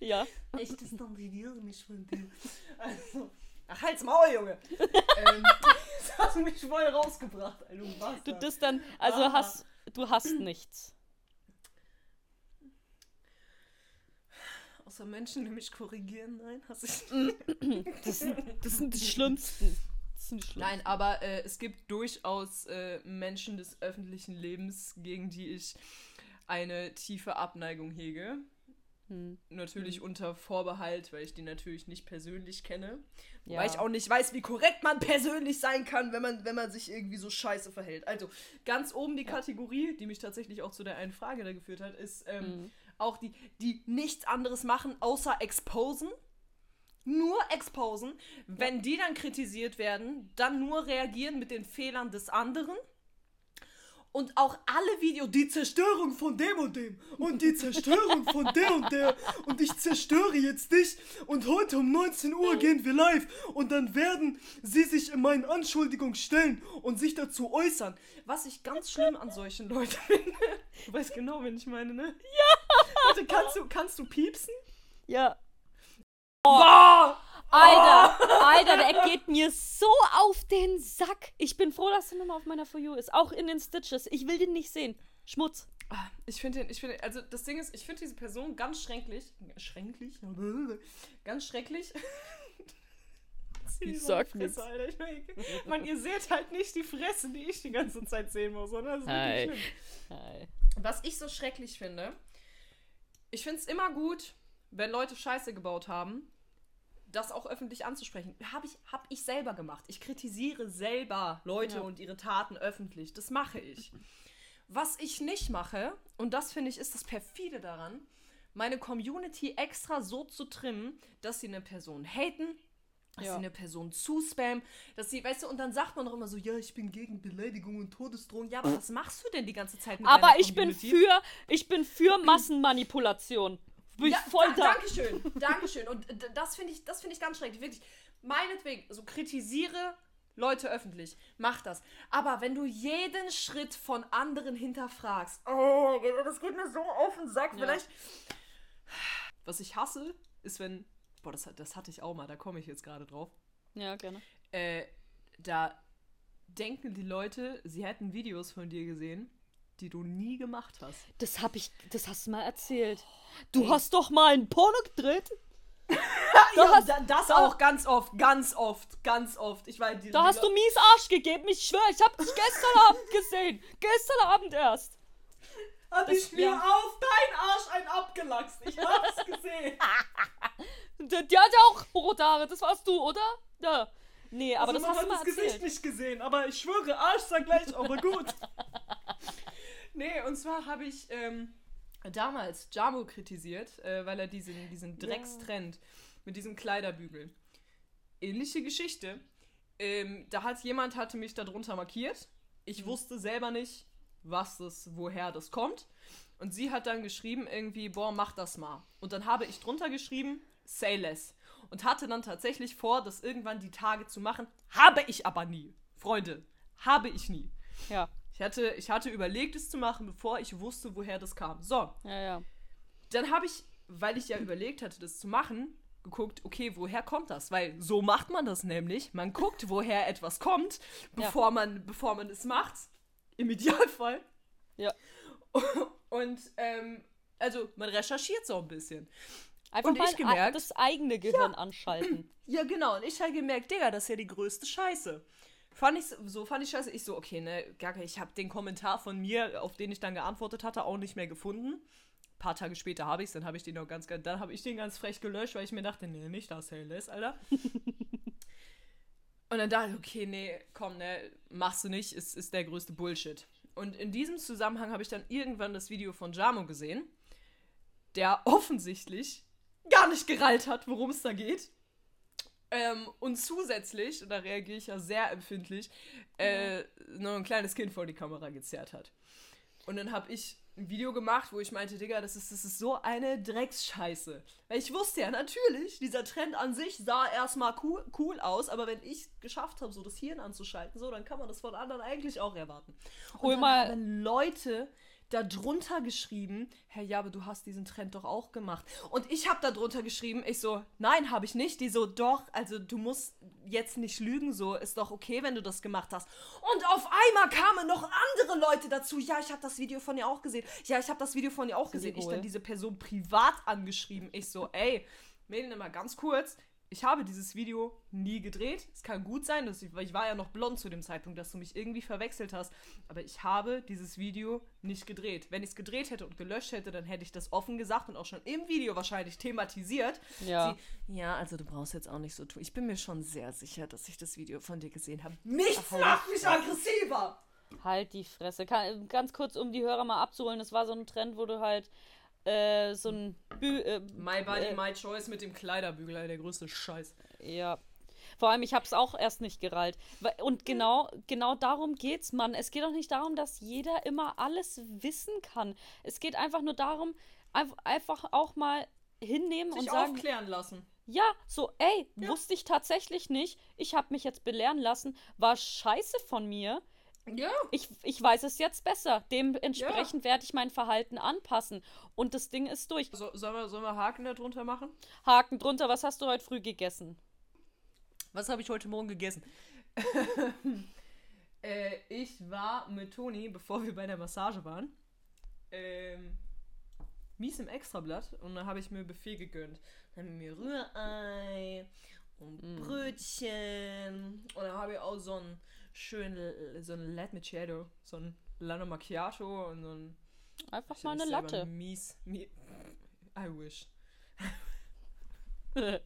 Ja. Ich distanziere mich von dir. Also, ach, halt's Maul, Junge. <laughs> ähm, das hast du mich voll rausgebracht, ey, du das dann, also Ah. hast, du hast nichts. Außer Menschen, die mich korrigieren, nein, hasse ich Das sind, das sind die Schlimmsten. Das sind die Schlimmsten. Nein, aber äh, es gibt durchaus äh, Menschen des öffentlichen Lebens, gegen die ich eine tiefe Abneigung hege. Hm. Natürlich unter Vorbehalt, weil ich die natürlich nicht persönlich kenne. Ja. Weil ich auch nicht weiß, wie korrekt man persönlich sein kann, wenn man, wenn man sich irgendwie so scheiße verhält. Also ganz oben die Kategorie, die mich tatsächlich auch zu der einen Frage da geführt hat, ist ähm, Mhm. auch die, die nichts anderes machen, außer exposen. Nur exposen. Wenn die dann kritisiert werden, dann nur reagieren mit den Fehlern des anderen. Und auch alle Videos, die Zerstörung von dem und dem und die Zerstörung von der und der und ich zerstöre jetzt dich und heute um 19 Uhr gehen wir live und dann werden sie sich in meinen Anschuldigungen stellen und sich dazu äußern. Was ich ganz schlimm an solchen Leuten <laughs> finde. Du weißt genau, wen ich meine, ne? Ja! Warte, kannst du, kannst du piepsen? Ja. Boah! Alter, <laughs> Alter, der geht mir so auf den Sack. Ich bin froh, dass er nochmal auf meiner For You ist. Auch in den Stitches. Ich will den nicht sehen. Schmutz. Ah, Ich finde den, ich finde, also das Ding ist, ich finde diese Person ganz schrecklich. Schrecklich? <laughs> Ganz schrecklich. <laughs> Ich sag mein, Mann, ihr seht halt nicht die Fresse, die ich die ganze Zeit sehen muss, oder? Das ist Hi. wirklich schlimm. Hi. Was ich so schrecklich finde, ich finde es immer gut, wenn Leute Scheiße gebaut haben, das auch öffentlich anzusprechen. Habe ich, hab ich selber gemacht. Ich kritisiere selber Leute Ja. und ihre Taten öffentlich. Das mache ich. Was ich nicht mache, und das finde ich ist das perfide daran, meine Community extra so zu trimmen, dass sie eine Person haten, dass Ja. sie eine Person zuspammen, dass sie, weißt du, und dann sagt man doch immer so, ja, ich bin gegen Beleidigung und Todesdrohung. Ja, aber was machst du denn die ganze Zeit mit Aber ich bin Community? für, ich bin für Massenmanipulation. Bin ich voll da. Dankeschön, Dankeschön. Und das finde ich, das finde ich ganz schrecklich. Wirklich, meinetwegen, so kritisiere Leute öffentlich. Mach das. Aber wenn du jeden Schritt von anderen hinterfragst, oh, das geht mir so auf den Sack. Ja. Vielleicht. Was ich hasse, ist, wenn. Boah, das, hat- das hatte ich auch mal, da komme ich jetzt gerade drauf. Ja, gerne. Äh, da denken die Leute, sie hätten Videos von dir gesehen, die du nie gemacht hast. Das hab ich, das hast du mal erzählt. Du hast doch mal ein Porno gedreht. <laughs> Ja, hast- da, das auch ganz oft, ganz oft, ganz oft. Ich weiß, die, Da die hast du mies Arsch gegeben. Ich schwöre, ich hab dich gestern Abend gesehen. Gestern Abend erst. Hab Das- ich mir ja. auf dein Arsch ein abgelachst. Ich hab's gesehen. <laughs> Der, der hat ja auch rote Haare. Das warst du, oder? Ja. Nee, aber also das man hast du hat mal das Gesicht erzählt. nicht gesehen, aber ich schwöre, Arsch sah gleich, aber gut. <laughs> nee, und zwar habe ich ähm, damals Jamo kritisiert, äh, weil er diesen, diesen Dreckstrend mit diesem Kleiderbügel. Ähnliche Geschichte. Ähm, da hat jemand hatte mich darunter markiert. Ich wusste selber nicht, was das, woher das kommt. Und sie hat dann geschrieben irgendwie, boah, mach das mal. Und dann habe ich drunter geschrieben, say less. Und hatte dann tatsächlich vor, das irgendwann die Tage zu machen. Habe ich aber nie. Freunde, habe ich nie. Ja, Ich hatte, ich hatte überlegt, es zu machen, bevor ich wusste, woher das kam. So, ja, ja. dann habe ich, weil ich ja überlegt hatte, das zu machen, geguckt, okay, woher kommt das? Weil so macht man das nämlich. Man guckt, woher etwas kommt, Ja. bevor, man, bevor man es macht. Im Idealfall. Ja. Und, ähm, also, man recherchiert so ein bisschen. Einfach Und mal ich gemerkt- das eigene Gehirn anschalten. Ja, genau. Und ich halt gemerkt, Digga, das ist ja die größte Scheiße. Fand ich so- fand ich scheiße. Ich so, okay, ne, Gaga, ich habe den Kommentar von mir, auf den ich dann geantwortet hatte, auch nicht mehr gefunden. Ein paar Tage später habe ich es, dann habe ich den noch ganz, ganz- dann habe ich den ganz frech gelöscht, weil ich mir dachte, nee, nicht das Helles, Alter. <laughs> Und dann dachte ich, okay, nee, komm, ne, machst du nicht, ist, ist der größte Bullshit. Und in diesem Zusammenhang habe ich dann irgendwann das Video von Jamo gesehen, der offensichtlich gar nicht gerallt hat, worum es da geht. Ähm, und zusätzlich, und da reagiere ich ja sehr empfindlich, äh, noch ein kleines Kind vor die Kamera gezerrt hat. Und dann habe ich ein Video gemacht, wo ich meinte, Digga, das ist, das ist so eine Drecksscheiße. Weil ich wusste ja natürlich, dieser Trend an sich sah erstmal cool, cool aus, aber wenn ich geschafft habe, so das Hirn anzuschalten, so, dann kann man das von anderen eigentlich auch erwarten. Und Hol mal- Leute da drunter geschrieben, Herr Jabe, du hast diesen Trend doch auch gemacht. Und ich habe da drunter geschrieben, ich so, nein, habe ich nicht. Die so, doch, also du musst jetzt nicht lügen, so ist doch okay, wenn du das gemacht hast. Und auf einmal kamen noch andere Leute dazu. Ja, ich habe das Video von ihr auch gesehen. Ja, ich habe das Video von ihr auch gesehen. Ich dann diese Person privat angeschrieben. Ich so, ey, Mädchen, mal ganz kurz. Ich habe dieses Video nie gedreht. Es kann gut sein, dass ich, weil ich war ja noch blond zu dem Zeitpunkt, dass du mich irgendwie verwechselt hast. Aber ich habe dieses Video nicht gedreht. Wenn ich es gedreht hätte und gelöscht hätte, dann hätte ich das offen gesagt und auch schon im Video wahrscheinlich thematisiert. Ja. Sie, ja, also du brauchst jetzt auch nicht so tun. Ich bin mir schon sehr sicher, dass ich das Video von dir gesehen habe. Nichts Ach, macht mich aggressiver! Halt die Fresse. Kann, ganz kurz, um die Hörer mal abzuholen, das war so ein Trend, wo du halt äh, so ein Bü äh, My Body, äh, My Choice mit dem Kleiderbügel, der größte Scheiß. Ja. Vor allem, ich habe es auch erst nicht gerallt. Und genau, genau darum geht's, Mann. Es geht auch nicht darum, dass jeder immer alles wissen kann. Es geht einfach nur darum, einf- einfach auch mal hinnehmen Sich und sagen, aufklären lassen. ja, so, ey, Ja. wusste ich tatsächlich nicht. Ich habe mich jetzt belehren lassen. War scheiße von mir. Ja. Ich, ich weiß es jetzt besser. Dementsprechend werde ich mein Verhalten anpassen. Und das Ding ist durch. So, sollen, wir, sollen wir Haken da drunter machen? Haken drunter, was hast du heute früh gegessen? Was habe ich heute Morgen gegessen? <laughs> äh, ich war mit Toni, bevor wir bei der Massage waren, ähm, mies im Extrablatt und da habe ich mir Buffet gegönnt. Dann haben wir mir Rührei und Brötchen und dann habe ich auch so ein schön so ein Latte Macchiato, so ein Lano Macchiato und so ein Einfach mal eine Latte. Mies, mie I wish. <laughs>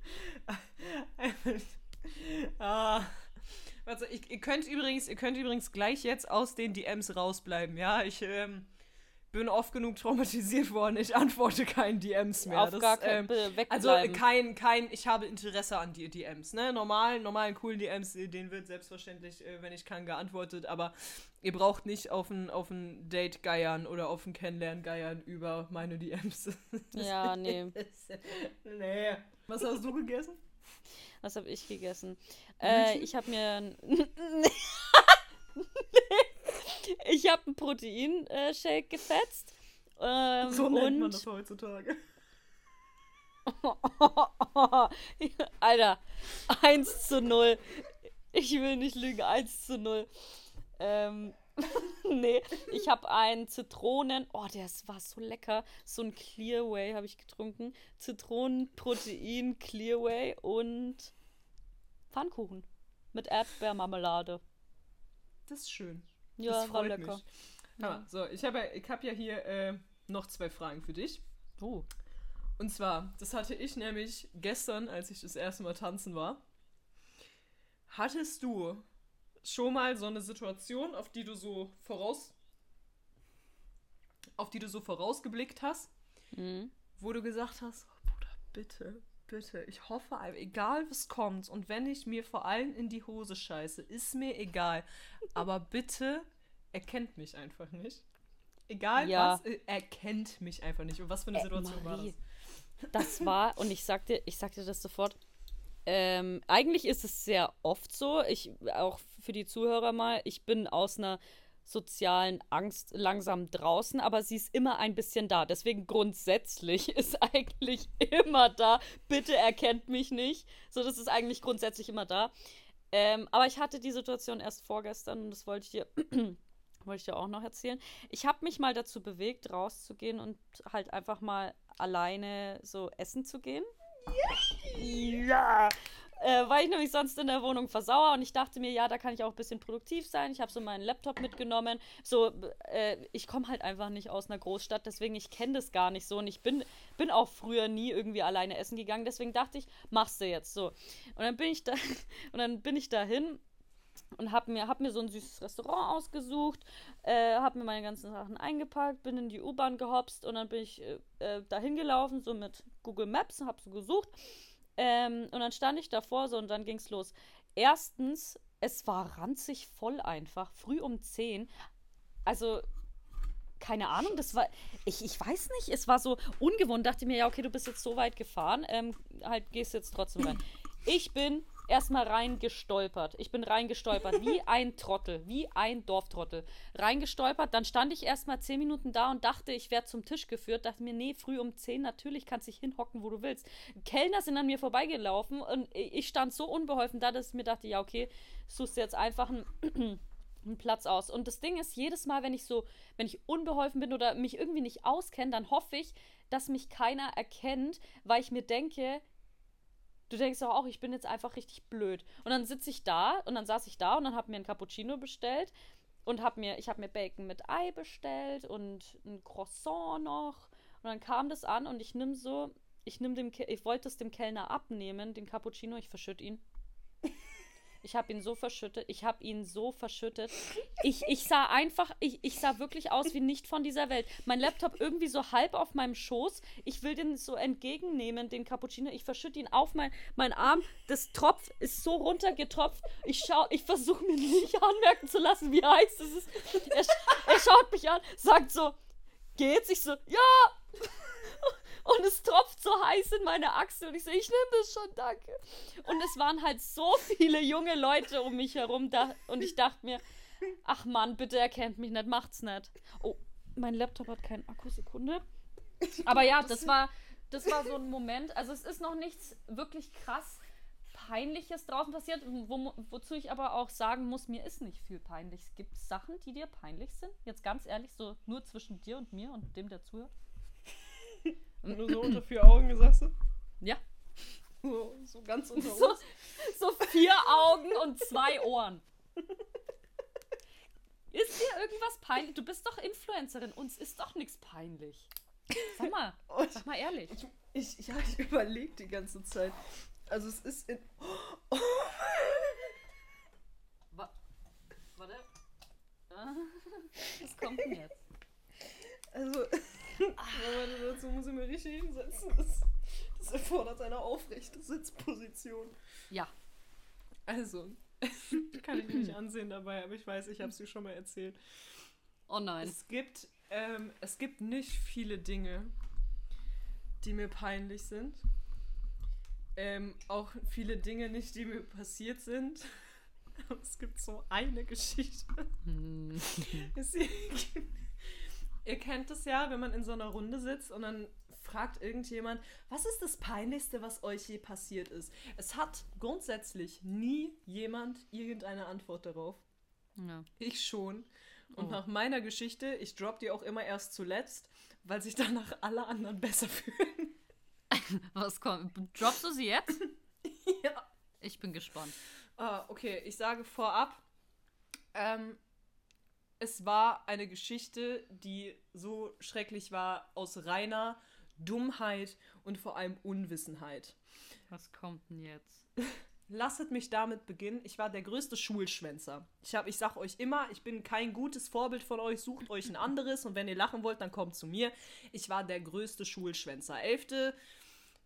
ah. Also ich, ihr könnt übrigens, ihr könnt übrigens gleich jetzt aus den DMs rausbleiben, ja? Ich ähm, bin oft genug traumatisiert worden. Ich antworte keinen DMs mehr. Auf Das, gar keinen ähm, also äh, kein, kein, ich habe Interesse an die DMs, ne? Normalen, normalen, coolen DMs, äh, denen wird selbstverständlich, äh, wenn ich kann, geantwortet, aber ihr braucht nicht auf ein, auf ein Date geiern oder auf ein Kennenlernen geiern über meine DMs. <laughs> ja, nee. <laughs> nee. Was hast du gegessen? Was habe ich gegessen? Äh, ich habe mir. ein- <laughs> ich habe einen Protein-Shake gefetzt. Ähm, So nennt und man das heutzutage. <laughs> Alter, 1 zu 0. Ich will nicht lügen, 1 zu 0. Ähm, <laughs> nee, ich habe einen Zitronen. Oh, der war so lecker. So ein Clearway habe ich getrunken. Zitronenprotein Clearway und Pfannkuchen mit Erdbeermarmelade. Das ist schön. Ja, das war freut lecker. mich. Hammer. So, ich habe ja, ich hab ja hier äh, noch zwei Fragen für dich. Oh. Und zwar, das hatte ich nämlich gestern, als ich das erste Mal tanzen war. Hattest du schon mal so eine Situation, auf die du so voraus. auf die du so vorausgeblickt hast, Mhm. wo du gesagt hast, oh, Bruder, bitte, bitte, ich hoffe, egal was kommt und wenn ich mir vor allem in die Hose scheiße, ist mir egal. Aber bitte erkennt mich einfach nicht. Egal Ja. was, äh, erkennt mich einfach nicht. Und was für eine Äh, Situation war Marie, das? Das war, <laughs> und ich sagte, ich sagte das sofort. Ähm, eigentlich ist es sehr oft so, ich auch für die Zuhörer mal, ich bin aus einer sozialen Angst langsam draußen, aber sie ist immer ein bisschen da. Deswegen grundsätzlich <laughs> ist eigentlich immer da. Bitte erkennt mich nicht. So, das ist eigentlich grundsätzlich immer da. Ähm, aber ich hatte die Situation erst vorgestern und das wollte ich dir, <clears throat> wollte ich dir auch noch erzählen. Ich habe mich mal dazu bewegt, rauszugehen und halt einfach mal alleine so essen zu gehen. Ja! Äh, weil ich nämlich sonst in der Wohnung versauer und ich dachte mir, ja, da kann ich auch ein bisschen produktiv sein. Ich habe so meinen Laptop mitgenommen. So, äh, ich komme halt einfach nicht aus einer Großstadt, deswegen ich kenne das gar nicht so und ich bin, bin auch früher nie irgendwie alleine essen gegangen. Deswegen dachte ich, machst du jetzt so. Und dann bin ich da <laughs> und dann bin ich dahin und habe mir, hab mir so ein süßes Restaurant ausgesucht, äh, habe mir meine ganzen Sachen eingepackt, bin in die U-Bahn gehopst und dann bin ich äh, äh, dahin gelaufen, so mit Google Maps, habe so gesucht. Ähm, und dann stand ich davor so und dann ging's los. Erstens, es war ranzig voll einfach, früh um 10. Also, keine Ahnung, das war, ich, ich weiß nicht, es war so ungewohnt. Dachte mir, ja, okay, du bist jetzt so weit gefahren, ähm, halt gehst jetzt trotzdem rein. Ich bin erstmal reingestolpert. Ich bin reingestolpert, wie <laughs> ein Trottel, wie ein Dorftrottel. Reingestolpert, dann stand ich erstmal zehn Minuten da und dachte, ich werde zum Tisch geführt. Dachte mir, nee, früh um zehn, natürlich kannst du dich hinhocken, wo du willst. Kellner sind an mir vorbeigelaufen und ich stand so unbeholfen da, dass ich mir dachte, ja, okay, suchst du jetzt einfach einen <clears throat> einen Platz aus. Und das Ding ist, jedes Mal, wenn ich so, wenn ich unbeholfen bin oder mich irgendwie nicht auskenne, dann hoffe ich, dass mich keiner erkennt, weil ich mir denke, Du denkst doch auch, ich bin jetzt einfach richtig blöd. Und dann sitze ich da und dann saß ich da und dann habe mir ein Cappuccino bestellt und habe mir, ich habe mir Bacon mit Ei bestellt und ein Croissant noch. Und dann kam das an und ich nimm so, ich nimm dem, ich wollte es dem Kellner abnehmen, den Cappuccino, ich verschütt ihn. Ich habe ihn so verschüttet, ich habe ihn so verschüttet. Ich, ich sah einfach, ich, ich sah wirklich aus wie nicht von dieser Welt. Mein Laptop irgendwie so halb auf meinem Schoß. Ich will den so entgegennehmen, den Cappuccino. Ich verschütte ihn auf mein, mein Arm. Das Tropf ist so runtergetropft. Ich schau, ich versuche mir nicht anmerken zu lassen, wie heiß es ist. Er, er schaut mich an, sagt so, geht's? Ich so, ja! Und es tropft so heiß in meine Achse und ich so, ich nehme das schon, danke. Und es waren halt so viele junge Leute um mich herum da und ich dachte mir, ach Mann, bitte erkennt mich nicht, macht's nicht. Oh, mein Laptop hat keinen Akku, Sekunde. Aber ja, das war, das war so ein Moment. Also es ist noch nichts wirklich krass Peinliches draußen passiert, wo, wozu ich aber auch sagen muss, mir ist nicht viel peinlich. Es gibt Sachen, die dir peinlich sind. Jetzt ganz ehrlich, so nur zwischen dir und mir und dem, der zuhört. Nur so <clears throat> unter vier Augen, sagst du? Ja. So, so ganz unter So, uns. so vier Augen und zwei Ohren. Ist dir irgendwas peinlich? Du bist doch Influencerin, uns ist doch nichts peinlich. Sag mal, Und sag mal ehrlich. ich, ja, ich überlege die ganze Zeit. Also es ist in... Wa warte. <laughs> Was kommt denn jetzt? Also, aber dazu muss ich mir richtig hinsetzen. Das, das erfordert eine aufrechte Sitzposition. Ja. Also, <laughs> kann ich mir nicht ansehen dabei, aber ich weiß, ich habe es dir schon mal erzählt. Oh nein. Es gibt, ähm, es gibt nicht viele Dinge, die mir peinlich sind. Ähm, auch viele Dinge nicht, die mir passiert sind. <laughs> Es gibt so eine Geschichte. Hm. <laughs> Es- Ihr kennt es ja, wenn man in so einer Runde sitzt und dann fragt irgendjemand, was ist das Peinlichste, was euch je passiert ist? Es hat grundsätzlich nie jemand irgendeine Antwort darauf. Ja. Ich schon. Und Oh. nach meiner Geschichte, ich drop die auch immer erst zuletzt, weil sich danach alle anderen besser <laughs> fühlen. Was kommt? Droppst du sie jetzt? <laughs> ja. Ich bin gespannt. Ah, okay, ich sage vorab, ähm, es war eine Geschichte, die so schrecklich war aus reiner Dummheit und vor allem Unwissenheit. Was kommt denn jetzt? Lasset mich damit beginnen. Ich war der größte Schulschwänzer. Ich, hab, ich sag euch immer, ich bin kein gutes Vorbild von euch. Sucht euch ein anderes und wenn ihr lachen wollt, dann kommt zu mir. Ich war der größte Schulschwänzer. Elfte,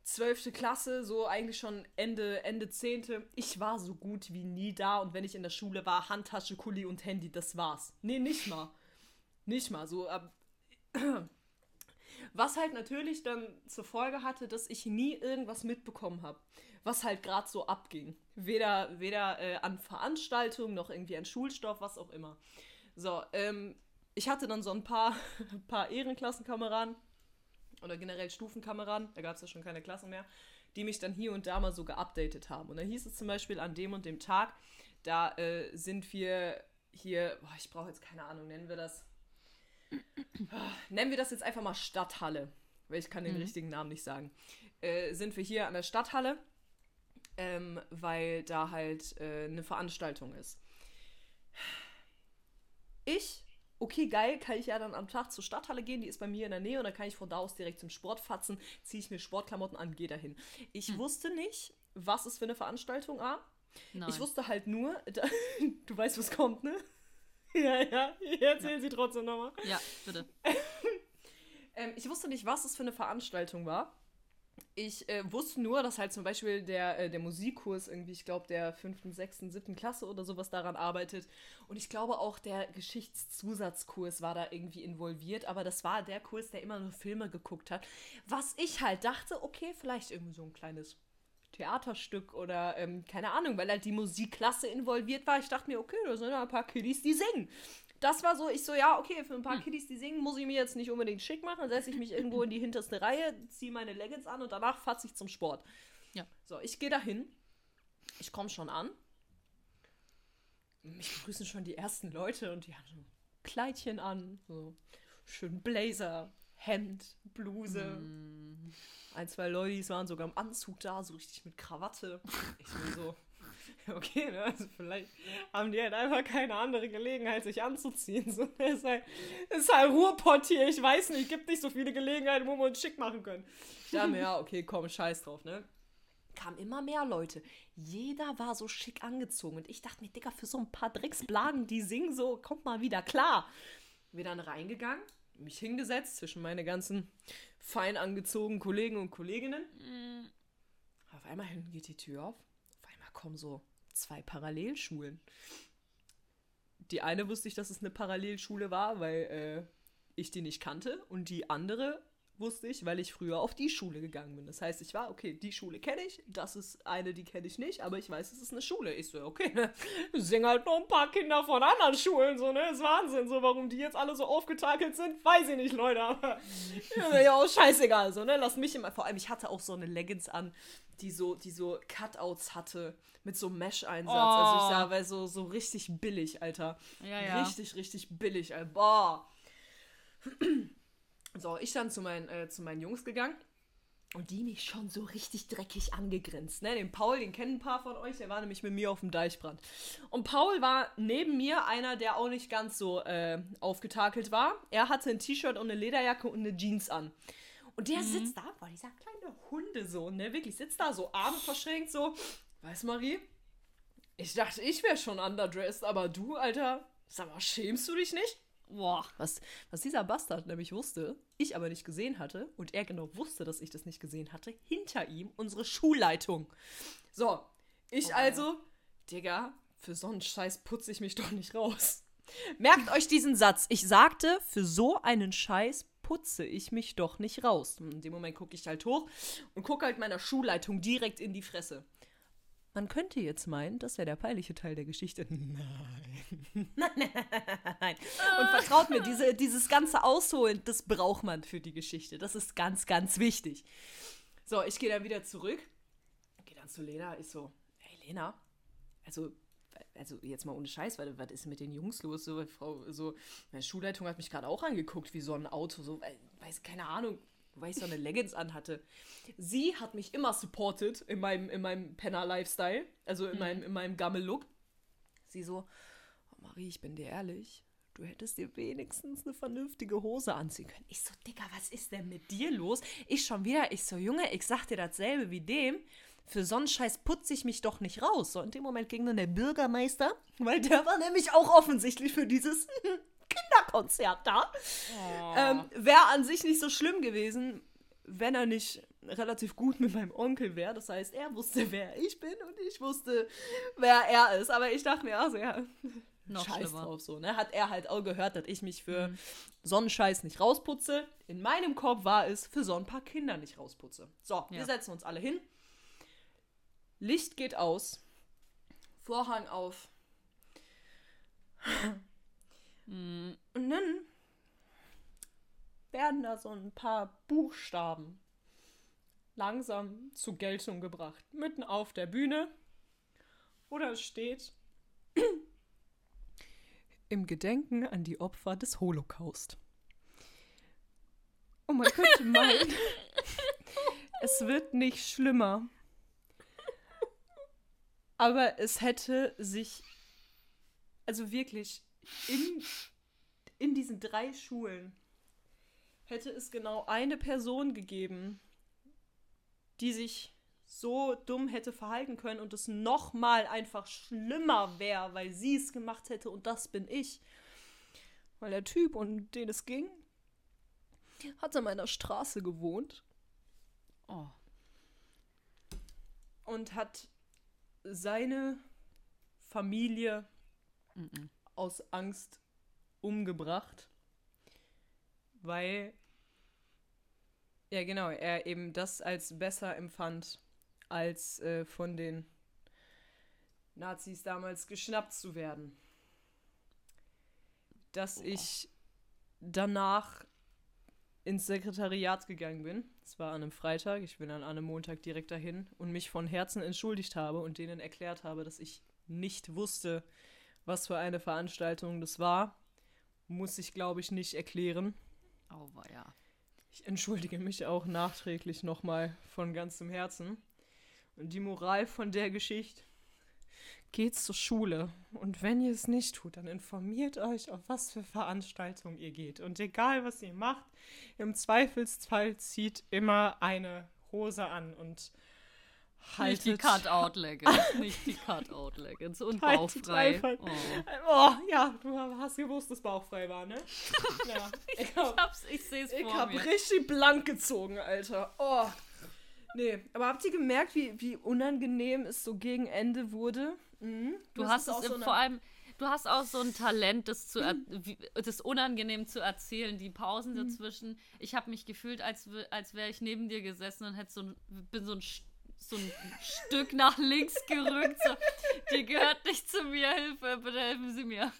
zwölfte Klasse, so eigentlich schon Ende, Ende zehnte. Ich war so gut wie nie da und wenn ich in der Schule war, Handtasche, Kuli und Handy, das war's. Nee, nicht mal. Nicht mal. So, ab, <clears throat> was halt natürlich dann zur Folge hatte, dass ich nie irgendwas mitbekommen habe, was halt gerade so abging. Weder, weder äh, an Veranstaltungen noch irgendwie an Schulstoff, was auch immer. So, ähm, ich hatte dann so ein paar, <laughs> paar Ehrenklassenkameraden oder generell Stufenkameraden, da gab es ja schon keine Klassen mehr, die mich dann hier und da mal so geupdatet haben. Und da hieß es zum Beispiel an dem und dem Tag, da äh, sind wir hier, boah, ich brauche jetzt keine Ahnung, nennen wir das nennen wir das jetzt einfach mal Stadthalle, weil ich kann den Mhm. richtigen Namen nicht sagen. Äh, sind wir hier an der Stadthalle, ähm, weil da halt äh, eine Veranstaltung ist. Ich, okay, geil, kann ich ja dann am Tag zur Stadthalle gehen, die ist bei mir in der Nähe und dann kann ich von da aus direkt zum Sport fatzen, ziehe ich mir Sportklamotten an, gehe dahin. Ich Hm. wusste nicht, was es für eine Veranstaltung war. Nein. Ich wusste halt nur, <laughs> da, du weißt, was kommt, ne? <laughs> Ja, ja, erzählen Sie trotzdem nochmal. ja, bitte. <laughs> Ähm, ich wusste nicht, was es für eine Veranstaltung war. Ich äh, wusste nur, dass halt zum Beispiel der, äh, der Musikkurs irgendwie, ich glaube, der fünften, sechsten, siebten Klasse oder sowas daran arbeitet. Und ich glaube auch der Geschichtszusatzkurs war da irgendwie involviert. Aber das war der Kurs, der immer nur Filme geguckt hat. Was ich halt dachte, okay, vielleicht irgendwie so ein kleines Theaterstück oder ähm, keine Ahnung, weil halt die Musikklasse involviert war. Ich dachte mir, okay, da sind ja ein paar Kiddies, die singen. Das war so, ich so, ja, okay, für ein paar Kiddies, die singen, muss ich mir jetzt nicht unbedingt schick machen. Dann setze ich mich irgendwo in die hinterste Reihe, ziehe meine Leggings an und danach fatze ich zum Sport. Ja. So, ich gehe dahin. Ich komme schon an. Mich begrüßen schon die ersten Leute und die haben so Kleidchen an, so schön Blazer, Hemd, Bluse. Mm. Ein, zwei Leute waren sogar im Anzug da, so richtig mit Krawatte. Ich bin so, <laughs> okay, ne? Also vielleicht haben die halt einfach keine andere Gelegenheit, sich anzuziehen. <laughs> So, das ist halt, das ist halt Ruhrpott hier, ich weiß nicht, gibt nicht so viele Gelegenheiten, wo wir uns schick machen können. Ich dachte mir, ja, okay, komm, scheiß drauf, ne? Kamen immer mehr Leute. Jeder war so schick angezogen. Und ich dachte mir, Digga, für so ein paar Drecksblagen, die singen so, kommt mal wieder klar. Wir dann reingegangen, mich hingesetzt zwischen meine ganzen fein angezogenen Kollegen und Kolleginnen. Auf einmal geht die Tür auf. Auf einmal kommen so zwei Parallelschulen. Die eine wusste ich, dass es eine Parallelschule war, weil äh, ich die nicht kannte. Und die andere wusste ich, weil ich früher auf die Schule gegangen bin. Das heißt, ich war, okay, die Schule kenne ich, das ist eine, die kenne ich nicht, aber ich weiß, es ist eine Schule. Ich so, okay, ne? Singen halt noch ein paar Kinder von anderen Schulen, so, ne? Ist Wahnsinn, so, warum die jetzt alle so aufgetakelt sind, weiß ich nicht, Leute, aber <laughs> ja, auch scheißegal, so, ne? Lass mich immer, vor allem, ich hatte auch so eine Leggings an, die so, die so Cutouts hatte, mit so Mesh-Einsatz. Also ich Oh. sah, weil so, so richtig billig, Alter. Ja, ja. Richtig, richtig billig, Alter. Boah. So, ich dann zu meinen, äh, zu meinen Jungs gegangen. Und die mich schon so richtig dreckig angegrinst. Ne? Den Paul, den kennen ein paar von euch, der war nämlich mit mir auf dem Deichbrand. Und Paul war neben mir einer, der auch nicht ganz so äh, aufgetakelt war. Er hatte ein T-Shirt und eine Lederjacke und eine Jeans an. Und der sitzt da, boah, dieser kleine Hundesohn, ne? Wirklich sitzt da so, Arme verschränkt, so. Weiß Marie? Ich dachte, ich wäre schon underdressed, aber du, Alter, sag mal, schämst du dich nicht? Boah. Was, was dieser Bastard nämlich wusste, ich aber nicht gesehen hatte und er genau wusste, dass ich das nicht gesehen hatte, hinter ihm unsere Schulleitung. So, ich also, Digga, für so einen Scheiß putze ich mich doch nicht raus. Merkt euch diesen Satz. Ich sagte, für so einen Scheiß putze ich mich doch nicht raus. In dem Moment gucke ich halt hoch und gucke halt meiner Schulleitung direkt in die Fresse. Man könnte jetzt meinen, das wäre der peinliche Teil der Geschichte. Nein. <laughs> Nein. Und vertraut mir, diese, dieses ganze Ausholen, das braucht man für die Geschichte. Das ist ganz, ganz wichtig. So, ich gehe dann wieder zurück. Gehe dann zu Lena. Ich so, hey Lena, also, also jetzt mal ohne Scheiß, was, was ist mit den Jungs los? So, Frau, so, meine Schulleitung hat mich gerade auch angeguckt, wie so ein Auto, so, weil- weiß, keine Ahnung, weil ich so eine Leggings anhatte. Sie hat mich immer supported in meinem, in meinem Penner-Lifestyle, also in meinem, in meinem Gammel-Look. Sie so, oh Marie, ich bin dir ehrlich, du hättest dir wenigstens eine vernünftige Hose anziehen können. Ich so, Digga, was ist denn mit dir los? Ich schon wieder, ich so, Junge, ich sag dir dasselbe wie dem. Für so einen Scheiß putze ich mich doch nicht raus. So, in dem Moment ging dann der Bürgermeister, weil der war nämlich auch offensichtlich für dieses <laughs> Kinderkonzert da. Ähm, wäre an sich nicht so schlimm gewesen, wenn er nicht relativ gut mit meinem Onkel wäre. Das heißt, er wusste, wer ich bin und ich wusste, wer er ist. Aber ich dachte mir, also ja, Noch scheiß schlimmer. drauf so. Ne? Hat er halt auch gehört, dass ich mich für so einen Scheiß nicht rausputze. In meinem Kopf war es, für so ein paar Kinder nicht rausputze. So, wir Ja. setzen uns alle hin. Licht geht aus. Vorhang auf. Mm, Und dann werden da so ein paar Buchstaben langsam zur Geltung gebracht. Mitten auf der Bühne. Oder es steht im Gedenken an die Opfer des Holocaust. Und man könnte meinen, es wird nicht schlimmer. Aber es hätte sich, also wirklich, in, in diesen drei Schulen hätte es genau eine Person gegeben, die sich so dumm hätte verhalten können und es noch mal einfach schlimmer wäre, weil sie es gemacht hätte und das bin ich. Weil der Typ, um den es ging, hat an meiner Straße gewohnt oh. und hat seine Familie Mm-mm. Aus Angst umgebracht, weil ja genau, er eben das als besser empfand, als äh, von den Nazis damals geschnappt zu werden. Dass ich danach ins Sekretariat gegangen bin. Es war an einem Freitag, ich bin dann an einem Montag direkt dahin und mich von Herzen entschuldigt habe und denen erklärt habe, dass ich nicht wusste, was für eine Veranstaltung das war. Muss ich, glaube ich, nicht erklären. Oh, ja. Ich entschuldige mich auch nachträglich nochmal von ganzem Herzen. Und die Moral von der Geschichte. Geht zur Schule. Und wenn ihr es nicht tut, dann informiert euch, auf was für Veranstaltungen ihr geht. Und egal, was ihr macht, im Zweifelsfall zieht immer eine Hose an und haltet... Nicht die Cut-Out-Leggings. <laughs> nicht die Cut-Out-Leggings. Und bauchfrei. Oh. Oh, ja, du hast gewusst, dass bauchfrei war, ne? <laughs> Ja. Ich Ich, hab, hab's, ich sehe es ich vor hab mir. richtig blank gezogen, Alter. Oh. Nee, aber habt ihr gemerkt, wie, wie unangenehm es so gegen Ende wurde? Mhm. Du hast es auch so vor allem, du hast auch so ein Talent, das zu er, <laughs> wie, das unangenehm zu erzählen, die Pausen Mhm. dazwischen. Ich habe mich gefühlt, als, als wäre ich neben dir gesessen und hätte so ein, bin so ein, so ein Stück nach links gerückt. So, die gehört nicht zu mir, Hilfe, bitte helfen Sie mir.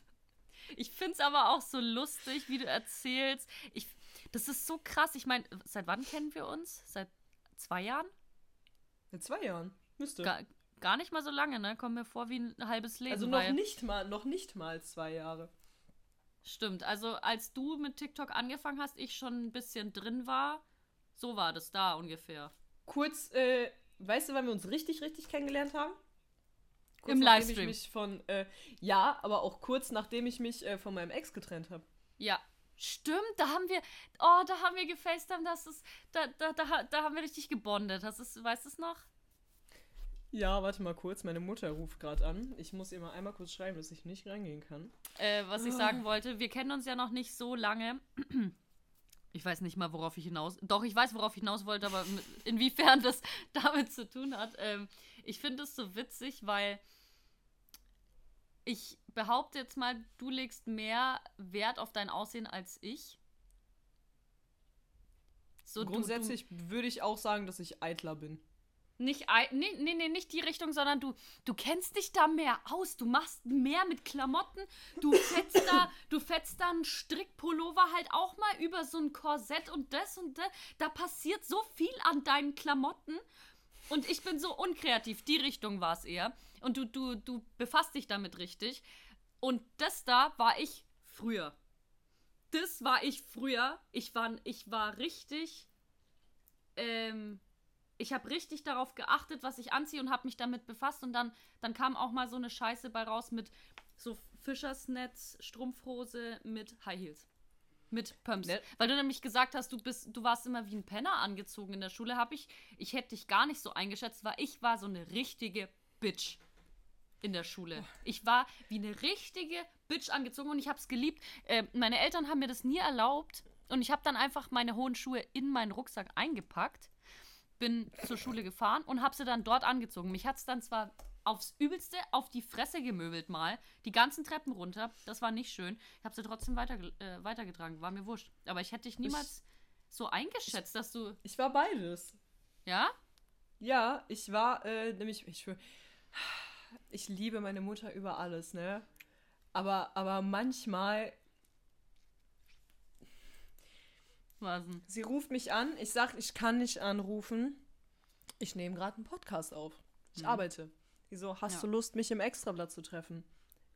Ich finde es aber auch so lustig, wie du erzählst. Ich, das ist so krass. Ich meine, seit wann kennen wir uns? Seit zwei Jahren? In zwei Jahren. Müsste. Gar, gar nicht mal so lange, ne? Kommt mir vor wie ein halbes Leben. also noch nicht mal, noch nicht mal zwei Jahre. Stimmt, also als du mit TikTok angefangen hast, ich schon ein bisschen drin war, so war das da ungefähr. Kurz, äh, weißt du, wann wir uns richtig, richtig kennengelernt haben? Im nachdem Livestream. Ich mich von, äh, ja, aber auch kurz nachdem ich mich äh, von meinem Ex getrennt habe. Ja. Stimmt, da haben wir, oh, da haben wir gefacetimed, das ist, da, da, da, da haben wir richtig gebondet. Das ist, weißt du es noch? Ja, warte mal kurz, meine Mutter ruft gerade an. Ich muss ihr mal einmal kurz schreiben, dass ich nicht reingehen kann. Äh, was ich Ah. sagen wollte, wir kennen uns ja noch nicht so lange. Ich weiß nicht mal, worauf ich hinaus. Doch, ich weiß, worauf ich hinaus wollte, aber <laughs> inwiefern das <laughs> damit zu tun hat. Ähm, ich finde es so witzig, weil ich behaupte jetzt mal, du legst mehr Wert auf dein Aussehen als ich. So, Grundsätzlich würde ich auch sagen, dass ich eitler bin. Nicht, nee, nee, nee, nicht die Richtung, sondern du, du kennst dich da mehr aus. Du machst mehr mit Klamotten. Du fetzt da, <laughs> du fetzt da einen Strickpullover halt auch mal über so ein Korsett und das und das. Da passiert so viel an deinen Klamotten. Und ich bin so unkreativ. Die Richtung war es eher. Und du, du, du befasst dich damit richtig. Und das da war ich früher. Das war ich früher. Ich war, ich war richtig. Ähm, ich habe richtig darauf geachtet, was ich anziehe und habe mich damit befasst. Und dann, dann kam auch mal so eine Scheiße bei raus mit so Fischersnetz, Strumpfhose mit High Heels. Mit Pumps. Ne- Weil du nämlich gesagt hast, du bist, du warst immer wie ein Penner angezogen in der Schule, habe ich, ich hätte dich gar nicht so eingeschätzt, weil ich war so eine richtige Bitch in der Schule. Ich war wie eine richtige Bitch angezogen und ich habe es geliebt. Äh, meine Eltern haben mir das nie erlaubt und ich habe dann einfach meine hohen Schuhe in meinen Rucksack eingepackt, bin zur Schule gefahren und habe sie dann dort angezogen. Mich hat es dann zwar aufs Übelste auf die Fresse gemöbelt mal, die ganzen Treppen runter. Das war nicht schön. Ich habe sie trotzdem weiter, äh, weitergetragen, war mir wurscht. Aber ich hätte dich niemals so eingeschätzt, dass du, Ich war beides. ja? Ja, ich war, äh, nämlich, ich, ich liebe meine Mutter über alles, ne? Aber, aber manchmal, Was denn? sie ruft mich an, ich sag, ich kann nicht anrufen. Ich nehme gerade einen Podcast auf. Ich Mhm. arbeite. Sie so, hast Ja. du Lust, mich im Extrablatt zu treffen?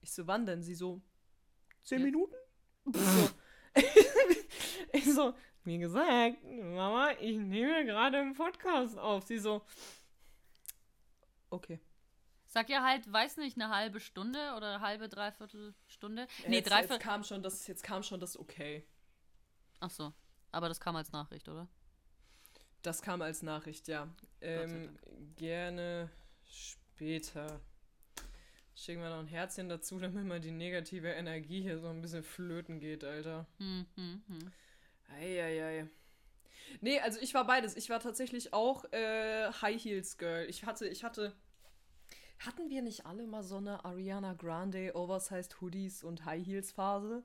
Ich so, wann denn? Sie so, zehn Ja. Minuten? Ich so, <laughs> ich so, wie gesagt, Mama, ich nehme gerade einen Podcast auf. Sie so, okay. Sag ja halt, weiß nicht, eine halbe Stunde oder eine halbe, dreiviertel Stunde. Nee, dreiviertel. jetzt kam schon das, jetzt kam schon das okay. Ach so. Aber das kam als Nachricht, oder? Das kam als Nachricht, ja. Ähm, gerne später. Schicken wir noch ein Herzchen dazu, <laughs> damit mal die negative Energie hier so ein bisschen flöten geht, Alter. Hm, hm, hm. Eieiei. Nee, also ich war beides. Ich war tatsächlich auch äh, High Heels Girl. Ich hatte, ich hatte. Hatten wir nicht alle mal so eine Ariana Grande Oversized Hoodies und High Heels Phase?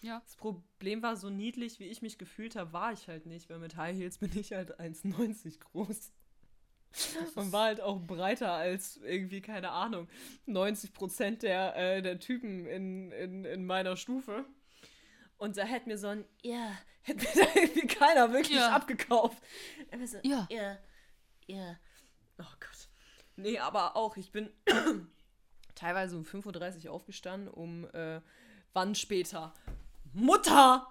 Ja. Das Problem war, so niedlich wie ich mich gefühlt habe, war ich halt nicht, weil mit High Heels bin ich halt <laughs> 1,90 groß. Und war halt auch breiter als irgendwie, keine Ahnung, 90 Prozent der, äh, der Typen in, in, in meiner Stufe. Und da hätte mir so ein, ja, hätte mir <laughs> da irgendwie keiner wirklich Ja. abgekauft. So, Ja. Ja, ja. Oh Gott. Nee, aber auch, ich bin <clears throat> teilweise um 5.30 Uhr aufgestanden, um äh, wann später? Mutter!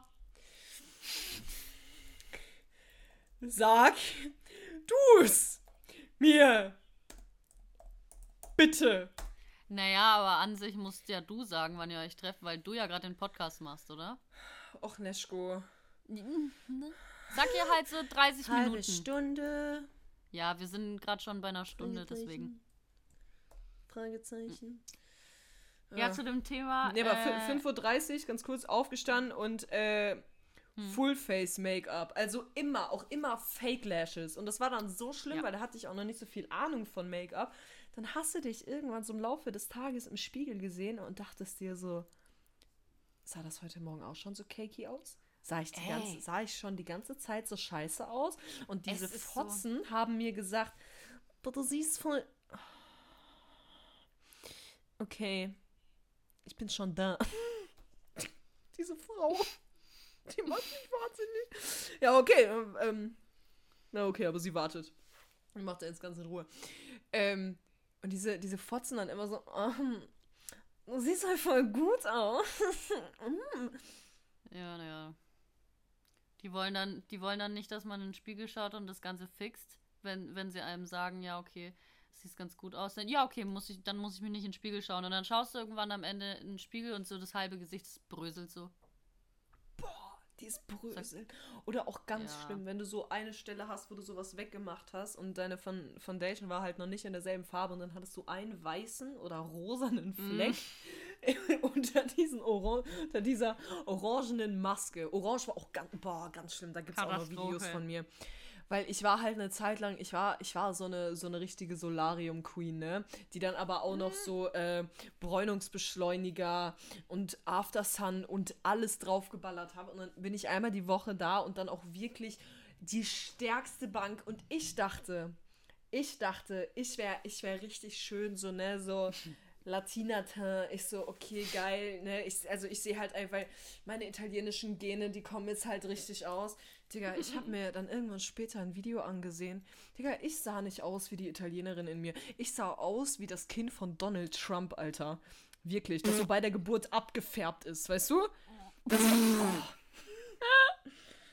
sag du's mir. Bitte. Naja, aber an sich musst ja du sagen, wann ihr euch trefft, weil du ja gerade den Podcast machst, oder? Och, Neschko. Sag ihr halt so 30 Halbe Minuten. Stunde. Ja, wir sind gerade schon bei einer Stunde, deswegen. Fragezeichen. Ja, zu dem Thema. Nee, aber äh, 5.30 Uhr ganz kurz aufgestanden und äh, Hm. Full-Face-Make-up. Also immer, auch immer Fake-Lashes. Und das war dann so schlimm, Ja. weil da hatte ich auch noch nicht so viel Ahnung von Make-up. Dann hast du dich irgendwann so im Laufe des Tages im Spiegel gesehen und dachtest dir so, sah das heute Morgen auch schon so cakey aus? Sah ich, ganze, sah ich schon die ganze Zeit so scheiße aus? Und diese Es ist so- Fotzen haben mir gesagt, "Boah, du siehst voll... Okay, ich bin schon da. <laughs> Diese Frau, die macht mich wahnsinnig. Ja, okay. ähm, Ähm, na, okay, aber sie wartet. Und macht er jetzt ganz in Ruhe. Ähm, und diese, diese Fotzen dann immer so, ähm, du siehst halt voll gut aus. <laughs> Ja, naja. Die wollen dann, die wollen dann nicht, dass man in den Spiegel schaut und das Ganze fixt, wenn, wenn sie einem sagen, ja, okay, es sieht ganz gut aus. Dann, ja, okay, muss ich, dann muss ich mir nicht in den Spiegel schauen. Und dann schaust du irgendwann am Ende in den Spiegel und so das halbe Gesicht das bröselt so. Boah, dieses Bröseln. Oder auch ganz Ja. schlimm, wenn du so eine Stelle hast, wo du sowas weggemacht hast und deine Foundation war halt noch nicht in derselben Farbe und dann hattest du einen weißen oder rosanen Fleck <laughs> unter, diesen Oran unter dieser orangenen Maske. Orange war auch ganz, boah, ganz schlimm. Da gibt es auch noch. Videos von mir. Weil ich war halt eine Zeit lang, ich war, ich war so eine, so eine richtige Solarium-Queen, ne? Die dann aber auch noch so äh, Bräunungsbeschleuniger und Aftersun und alles draufgeballert habe. Und dann bin ich einmal die Woche da und dann auch wirklich die stärkste Bank. Und ich dachte, ich dachte, ich wäre ich wär richtig schön, so, ne, so Latina-Teint. Ich so, okay, geil, ne, ich, also ich sehe halt einfach, meine italienischen Gene, die kommen jetzt halt richtig aus. Digga, ich habe <laughs> mir dann irgendwann später ein Video angesehen. Digga, ich sah nicht aus wie die Italienerin in mir. Ich sah aus wie das Kind von Donald Trump, Alter. Wirklich, das so bei der Geburt abgefärbt ist, weißt du? Das <laughs>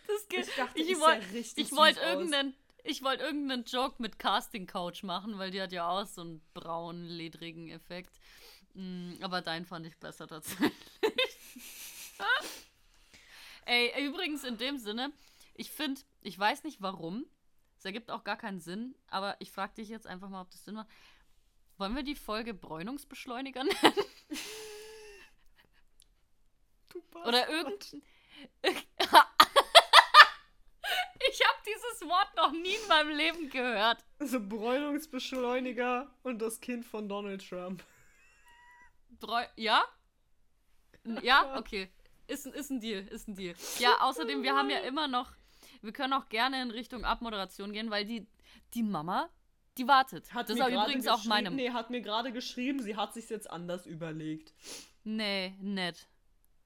Das geht. Ich dachte, ich ich wollte ich wollt süß aus. irgendeinen, ich wollte irgendeinen Joke mit Casting Couch machen, weil die hat ja auch so einen braunen, ledrigen Effekt. Mm, aber deinen fand ich besser tatsächlich. <laughs> Ey, übrigens in dem Sinne, ich finde, ich weiß nicht warum, es ergibt auch gar keinen Sinn, aber ich frage dich jetzt einfach mal, ob das Sinn macht. Wollen wir die Folge Bräunungsbeschleuniger nennen? <laughs> du Bastard. Oder irgend. <laughs> ich habe dieses Wort noch nie in meinem Leben gehört. So Bräunungsbeschleuniger und das Kind von Donald Trump. Breu ja? Ja? Okay. Ist, ist ein Deal, ist ein Deal. Ja, außerdem, wir haben ja <laughs> immer noch. Wir können auch gerne in Richtung Abmoderation gehen, weil die, die Mama, die wartet. Hat das ist übrigens auch meine. Nee, hat mir gerade geschrieben, sie hat sich jetzt anders überlegt. Nee, nett.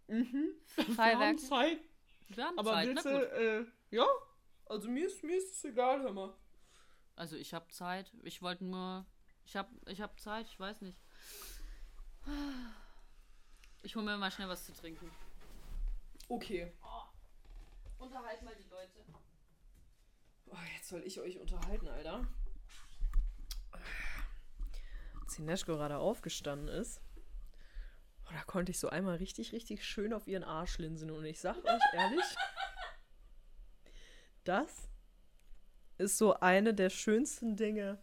Mhm. Wir haben. Zeit. Wir haben Aber Zeit, gut. äh, ja? Also mir ist, mir ist es egal, hör mal. Also ich habe Zeit. Ich wollte nur. Ich habe ich hab Zeit, ich weiß nicht. Ich hole mir mal schnell was zu trinken. Okay. Unterhalt mal die Leute. Oh, jetzt soll ich euch unterhalten, Alter. Als die Neschko gerade aufgestanden ist, oh, da konnte ich so einmal richtig, richtig schön auf ihren Arsch linsen. Und ich sag euch ehrlich, <laughs> das ist so eine der schönsten Dinge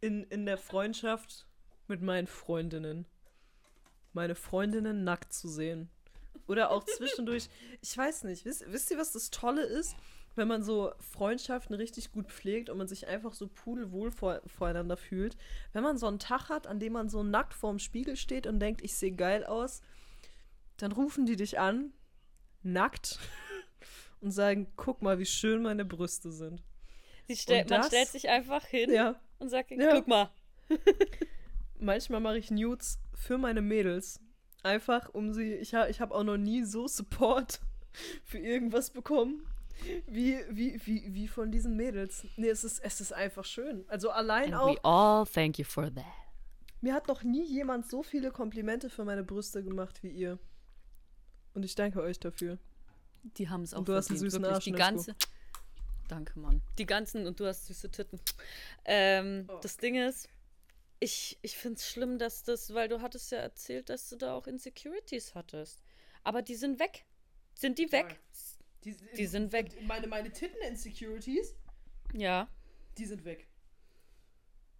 in, in der Freundschaft mit meinen Freundinnen. Meine Freundinnen nackt zu sehen. Oder auch zwischendurch, ich weiß nicht, wisst, wisst ihr, was das Tolle ist? Wenn man so Freundschaften richtig gut pflegt und man sich einfach so pudelwohl vor, voreinander fühlt. Wenn man so einen Tag hat, an dem man so nackt vorm Spiegel steht und denkt, ich sehe geil aus, dann rufen die dich an, nackt, <laughs> und sagen, guck mal, wie schön meine Brüste sind. Stell, Und man das- stellt sich einfach hin Ja, und sagt, Ja. guck mal. <laughs> manchmal mache ich Nudes für meine Mädels. Einfach um sie. Ich, ha, ich habe auch noch nie so Support <laughs> für irgendwas bekommen. Wie, wie, wie, wie von diesen Mädels. Nee, es ist, es ist einfach schön. Also allein auch. all thank you for that. Mir hat noch nie jemand so viele Komplimente für meine Brüste gemacht wie ihr. Und ich danke euch dafür. Die haben es auch Und du hast einen verdient, süßen wirklich. Arsch, Die ganze. Danke, Mann. Die ganzen und du hast süße Titten. Ähm, Oh. Das Ding ist, ich, ich finde es schlimm, dass das, weil du hattest ja erzählt, dass du da auch Insecurities hattest. Aber die sind weg. Sind die weg? Die, Die sind weg. Meine, meine Titten-Insecurities, Ja. die sind weg.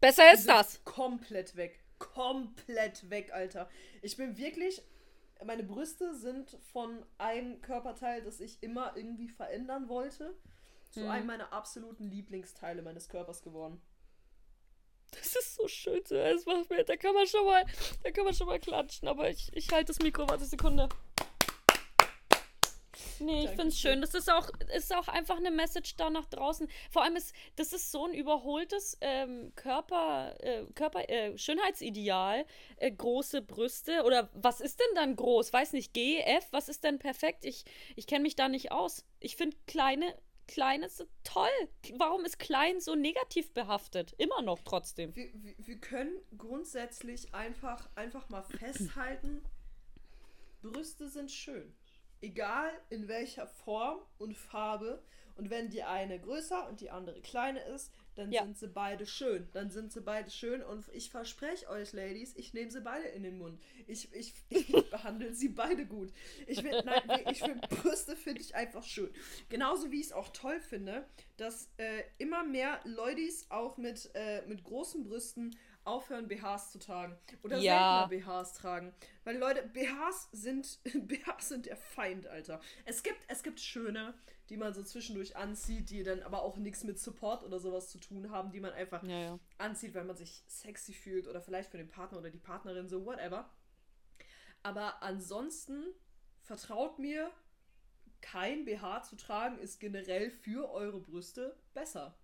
Besser Die ist das. Komplett weg. Komplett weg, Alter. Ich bin wirklich. Meine Brüste sind von einem Körperteil, das ich immer irgendwie verändern wollte, zu Mhm. einem meiner absoluten Lieblingsteile meines Körpers geworden. Das ist so schön zu hören. Das macht mir, da kann man schon mal, da kann man schon mal klatschen. Aber ich, ich halte das Mikro, warte Sekunde. Nee, ich finde es schön. Das ist auch, ist auch einfach eine Message da nach draußen. Vor allem ist, das ist so ein überholtes ähm, Körper, äh, Körper, äh, Schönheitsideal. Äh, große Brüste. Oder was ist denn dann groß? Weiß nicht, G, F, was ist denn perfekt? Ich, ich kenne mich da nicht aus. Ich finde kleine, kleine sind toll. Warum ist klein so negativ behaftet? Immer noch trotzdem. Wir, wir, wir können grundsätzlich einfach, einfach mal festhalten, Brüste sind schön. Egal in welcher Form und Farbe. Und wenn die eine größer und die andere kleiner ist, dann Ja. sind sie beide schön. Dann sind sie beide schön. Und ich verspreche euch, Ladies, ich nehme sie beide in den Mund. Ich, ich, <laughs> ich behandle sie beide gut. Ich finde, Brüste finde ich einfach schön. Genauso wie ich es auch toll finde, dass äh, immer mehr Ladies auch mit, äh, mit großen Brüsten aufhören, BHs zu tragen. Oder Ja. seltener BHs tragen. Weil Leute, BHs sind, <laughs> BHs sind der Feind, Alter. Es gibt, es gibt schöne, die man so zwischendurch anzieht, die dann aber auch nichts mit Support oder sowas zu tun haben, die man einfach Ja, ja. anzieht, weil man sich sexy fühlt oder vielleicht für den Partner oder die Partnerin, so whatever. Aber ansonsten vertraut mir, kein BH zu tragen ist generell für eure Brüste besser.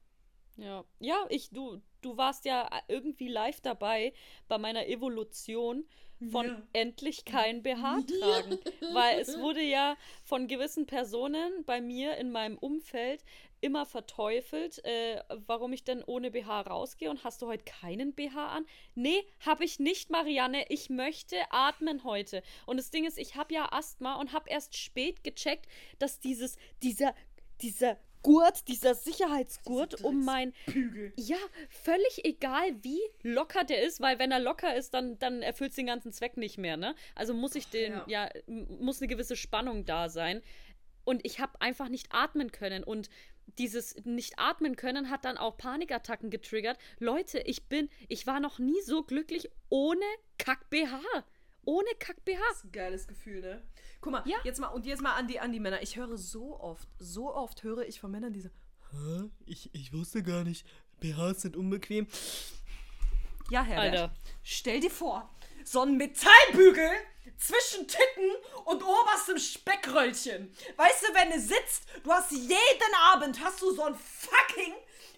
Ja, ja, ich, du, du warst ja irgendwie live dabei bei meiner Evolution von Ja. endlich kein BH tragen. Weil es wurde ja von gewissen Personen bei mir in meinem Umfeld immer verteufelt, äh, warum ich denn ohne BH rausgehe und hast du heute keinen BH an? Nee, habe ich nicht, Marianne. Ich möchte atmen heute. Und das Ding ist, ich habe ja Asthma und habe erst spät gecheckt, dass dieses, dieser, dieser Gurt, dieser Sicherheitsgurt um mein Bügel. ja, völlig egal, wie locker der ist, weil wenn er locker ist, dann, dann erfüllt es den ganzen Zweck nicht mehr, ne? Also muss ich den, ja. ja, m- muss eine gewisse Spannung da sein. Und ich habe einfach nicht atmen können. Und dieses nicht atmen können hat dann auch Panikattacken getriggert. Leute, ich bin, ich war noch nie so glücklich ohne Kack-BH. Ohne Kack-BH. Das ist ein geiles Gefühl, ne? Guck mal, Ja. jetzt mal und jetzt mal an die, an die Männer. Ich höre so oft, so oft höre ich von Männern diese Hä? Ich, ich wusste gar nicht, BHs sind unbequem. Ja, Herbert. Alter. Stell dir vor, so ein Metallbügel zwischen Titten und oberstem Speckröllchen. Weißt du, wenn du sitzt, du hast jeden Abend hast du so einen fucking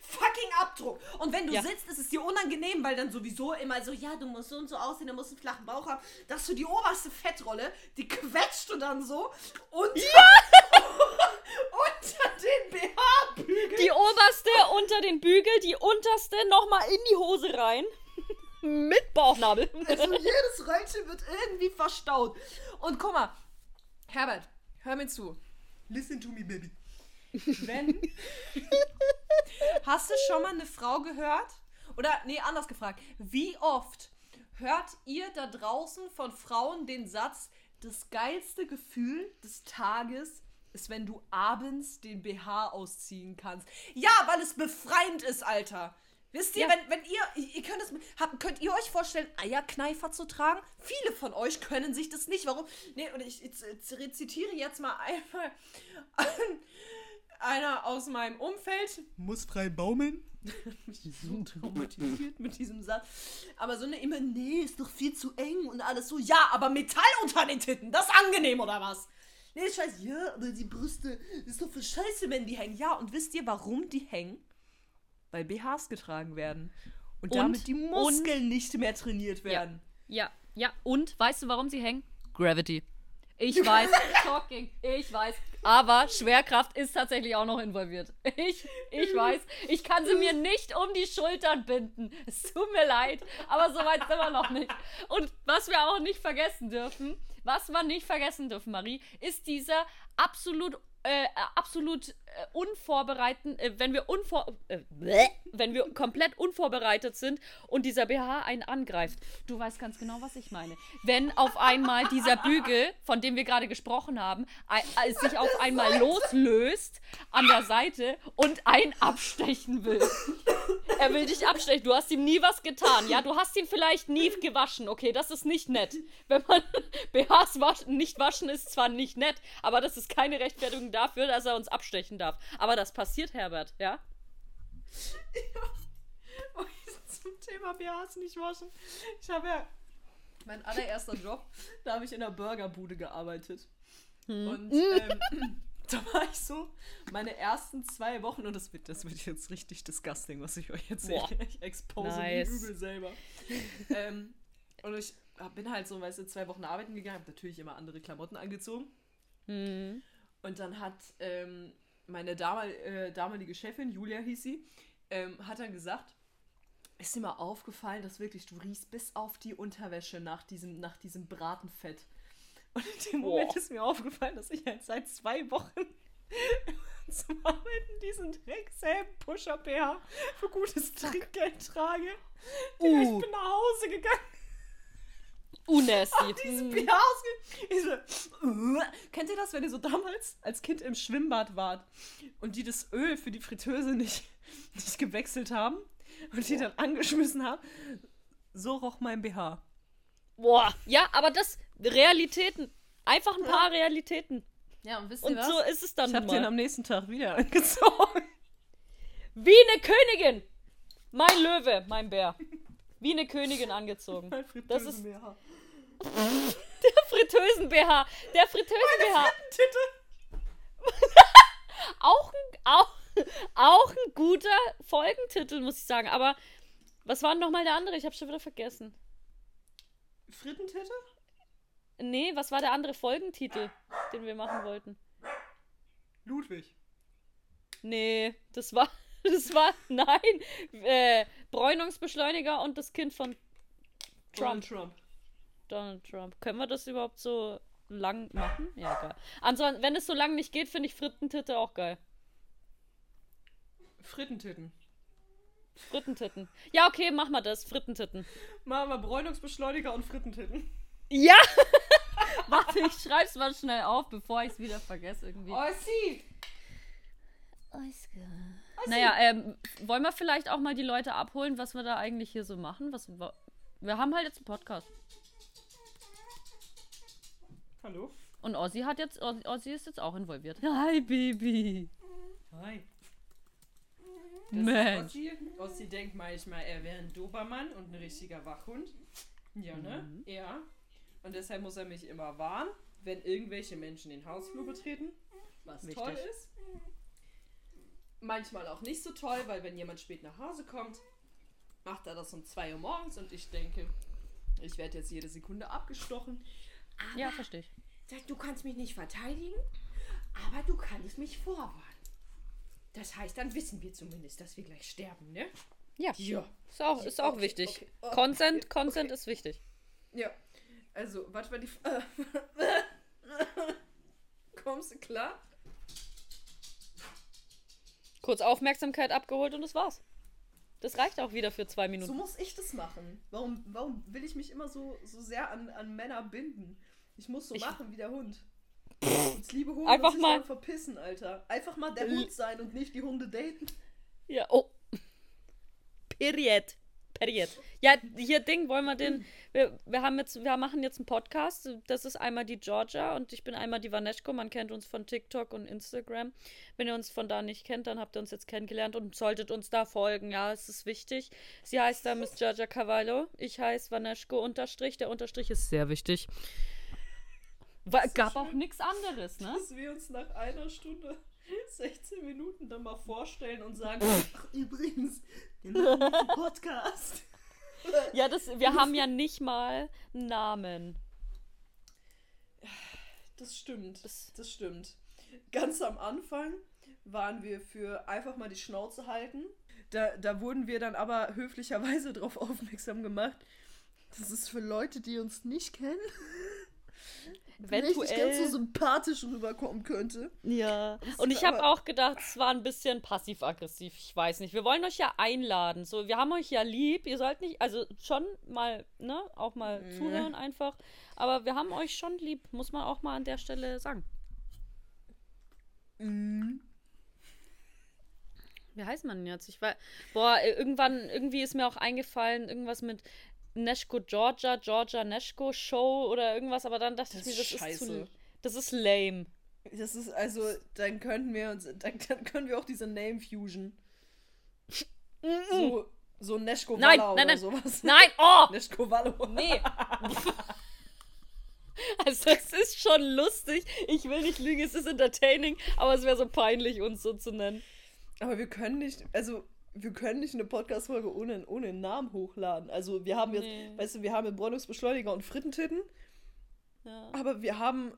fucking Abdruck. Und wenn du Ja. sitzt, ist es dir unangenehm, weil dann sowieso immer so, ja, du musst so und so aussehen, du musst einen flachen Bauch haben, dass du die oberste Fettrolle, die quetscht du dann so unter, <laughs> unter den BH-Bügel. Die oberste unter den Bügel, die unterste nochmal in die Hose rein. <laughs> Mit Bauchnabel. Also <laughs> jedes Röllchen wird irgendwie verstaut. Und guck mal, Herbert, hör mir zu. Listen to me, baby. Wenn. Hast du schon mal eine Frau gehört? Oder, nee, anders gefragt. Wie oft hört ihr da draußen von Frauen den Satz, das geilste Gefühl des Tages ist, wenn du abends den BH ausziehen kannst? Ja, weil es befreiend ist, Alter. Wisst ihr, Ja. wenn, wenn ihr, ihr könnt es, habt, könnt ihr euch vorstellen, Eierkneifer zu tragen? Viele von euch können sich das nicht. Warum? Nee, und ich, ich, ich rezitiere jetzt mal einmal einer aus meinem Umfeld. Muss frei baumeln. <laughs> mich so traumatisiert mit diesem Satz. Aber so eine immer, nee, ist doch viel zu eng und alles so. Ja, aber Metall unter den Titten, das ist angenehm oder was? Nee, ist scheiße. Ja, aber die Brüste, ist doch für scheiße, wenn die hängen. Ja, und wisst ihr, warum die hängen? Weil BHs getragen werden. Und, Und- damit die Muskeln nicht mehr trainiert Ja. werden. Ja, ja. Und weißt du, warum sie hängen? Gravity. Ich weiß, <laughs> shocking, ich weiß. Aber Schwerkraft ist tatsächlich auch noch involviert. Ich, ich weiß, ich kann sie mir nicht um die Schultern binden. Es tut mir leid, aber so weit sind wir noch nicht. Und was wir auch nicht vergessen dürfen, was wir nicht vergessen dürfen, Marie, ist dieser absolut äh, absolut äh, unvorbereiten, äh, wenn wir unvor äh, wenn wir komplett unvorbereitet sind und dieser BH einen angreift. Du weißt ganz genau, was ich meine. Wenn auf einmal dieser Bügel, von dem wir gerade gesprochen haben, äh, sich auf einmal loslöst an der Seite und einen abstechen will. Er will dich abstechen. Du hast ihm nie was getan. Ja, du hast ihn vielleicht nie gewaschen. Okay, das ist nicht nett. Wenn man <laughs> BHs waschen, nicht waschen ist zwar nicht nett, aber das ist keine Rechtfertigung dafür, dass er uns abstechen darf. Aber das passiert, Herbert, ja? Ja. <laughs> Oh, zum Thema BHs nicht waschen. Ich habe ja mein allererster Job, da habe ich in der Burgerbude gearbeitet. Hm. Und ähm, <clears throat> da war ich so meine ersten zwei Wochen und das wird, das wird jetzt richtig disgusting, was ich euch erzähle. Boah. Ich expose nice. mich übel selber. ähm, und ich bin halt so, weißt du, zwei Wochen arbeiten gegangen, habe natürlich immer andere Klamotten angezogen. Mhm. Und dann hat ähm, meine damal, äh, damalige Chefin, Julia hieß sie, ähm, hat dann gesagt, ist dir mal aufgefallen, dass wirklich du riechst bis auf die Unterwäsche nach diesem, nach diesem Bratenfett. Und in dem Moment ist mir aufgefallen, dass ich halt seit zwei Wochen <laughs> zum Arbeiten diesen selben Pusher-BH für gutes Trinkgeld trage. Uh. Ich bin nach Hause gegangen. Unnasty. <laughs> Ausge... So, uh. Kennt ihr das, wenn ihr so damals als Kind im Schwimmbad wart und die das Öl für die Fritteuse nicht, <laughs> nicht gewechselt haben und die dann angeschmissen haben? So roch mein BH. Boah, ja, aber das Realitäten. Einfach ein paar Realitäten. Ja, und wisst ihr und was? so ist es dann Ich hab mal. den am nächsten Tag wieder <laughs> angezogen. Wie eine Königin! Mein Löwe, mein Bär. Wie eine Königin angezogen. Mein das ist <laughs> der Fritteusen BH. Der Fritteusen BH. <laughs> auch, ein, auch, auch ein guter Folgentitel, muss ich sagen. Aber was war noch mal der andere? Ich habe schon wieder vergessen. Frittentitte? Nee, was war der andere Folgentitel, den wir machen wollten? Ludwig. Nee, das war. <laughs> Das war. Nein. Äh, Bräunungsbeschleuniger und das Kind von Trump. Donald Trump. Donald Trump. Können wir das überhaupt so lang machen? Ja, geil. Ansonsten, wenn es so lang nicht geht, finde ich Frittentitte auch geil. Frittentitten. Frittentitten. Ja, okay, mach mal das. Frittentitten. Machen wir Bräunungsbeschleuniger und Frittentitten. Ja! <laughs> Warte, ich schreib's mal schnell auf, bevor ich es wieder vergesse irgendwie. Oh, sie! Naja, ähm, wollen wir vielleicht auch mal die Leute abholen, was wir da eigentlich hier so machen? Was, wir haben halt jetzt einen Podcast. Hallo? Und Ozzy hat jetzt, Ozzy ist jetzt auch involviert. Hi, Baby. Hi. Das Mensch. Ossi. Ossi denkt manchmal, er wäre ein Dobermann und ein richtiger Wachhund. Ja, ne? Mhm. Ja. Und deshalb muss er mich immer warnen, wenn irgendwelche Menschen den Hausflur betreten. Was Wichtig. toll ist. Manchmal auch nicht so toll, weil wenn jemand spät nach Hause kommt, macht er das um 2 Uhr morgens und ich denke, ich werde jetzt jede Sekunde abgestochen. Aber ja, verstehe ich. Du kannst mich nicht verteidigen, aber du kannst mich vorwarnen. Das heißt, dann wissen wir zumindest, dass wir gleich sterben, ne? Ja. Ja. Ist auch, ist auch okay, wichtig. Okay, okay, Consent, Consent ist wichtig. Ja. Also, was war die. F <laughs> Kommst du klar? Kurz Aufmerksamkeit abgeholt und das war's. Das reicht auch wieder für zwei Minuten. So muss ich das machen. Warum, warum will ich mich immer so, so sehr an, an Männer binden? Ich muss so ich machen wie der Hund. Jetzt liebe Hunde einfach mal verpissen, Alter. Einfach mal der Hund sein und nicht die Hunde daten. Ja, oh. Period. Period. Ja, hier Ding, wollen wir den. Wir, wir haben jetzt, wir machen jetzt einen Podcast. Das ist einmal die Georgia und ich bin einmal die Vaneschko. Man kennt uns von TikTok und Instagram. Wenn ihr uns von da nicht kennt, dann habt ihr uns jetzt kennengelernt und solltet uns da folgen. Ja, es ist wichtig. Sie heißt da Miss Georgia Cavallo. Ich heiße Vaneschko Unterstrich. Der Unterstrich ist sehr wichtig. War, gab auch nichts anderes, ne? Dass wir uns nach einer Stunde 16 Minuten dann mal vorstellen und sagen, ach übrigens, einen Podcast. Ja, das, wir <laughs> haben ja nicht mal einen Namen. Das stimmt. Das- Das, stimmt. Ganz am Anfang waren wir für einfach mal die Schnauze halten. Da, da wurden wir dann aber höflicherweise darauf aufmerksam gemacht. Das ist für Leute, die uns nicht kennen. Richtig ganz so Eventuell. sympathisch rüberkommen könnte. Ja. Das Und ich habe auch gedacht, es war ein bisschen passiv-aggressiv. Ich weiß nicht. Wir wollen euch ja einladen. So, wir haben euch ja lieb. Ihr sollt nicht, also schon mal, ne, auch mal Nee. zuhören einfach. Aber wir haben euch schon lieb, muss man auch mal an der Stelle sagen. Mhm. Wie heißt man denn jetzt? Ich war, boah, irgendwann, irgendwie ist mir auch eingefallen, irgendwas mit Neshko Georgia, Georgia Neshko Show oder irgendwas, aber dann dachte Das ich mir, das ist zu, scheiße. das ist lame. Das ist also, dann könnten wir uns, dann, dann können wir auch diese Name Fusion. So, so Neschko Nein, Walla nein, oder nein. sowas. Nein, oh! <laughs> Neschko Wallo. Nee. <laughs> Also es ist schon lustig. Ich will nicht lügen, es ist entertaining, aber es wäre so peinlich, uns so zu nennen. Aber wir können nicht, also wir können nicht eine Podcast-Folge ohne, ohne einen Namen hochladen. Also wir haben jetzt, Nee. weißt du, wir haben Bräunungsbeschleuniger und Frittentitten, Ja. aber wir haben,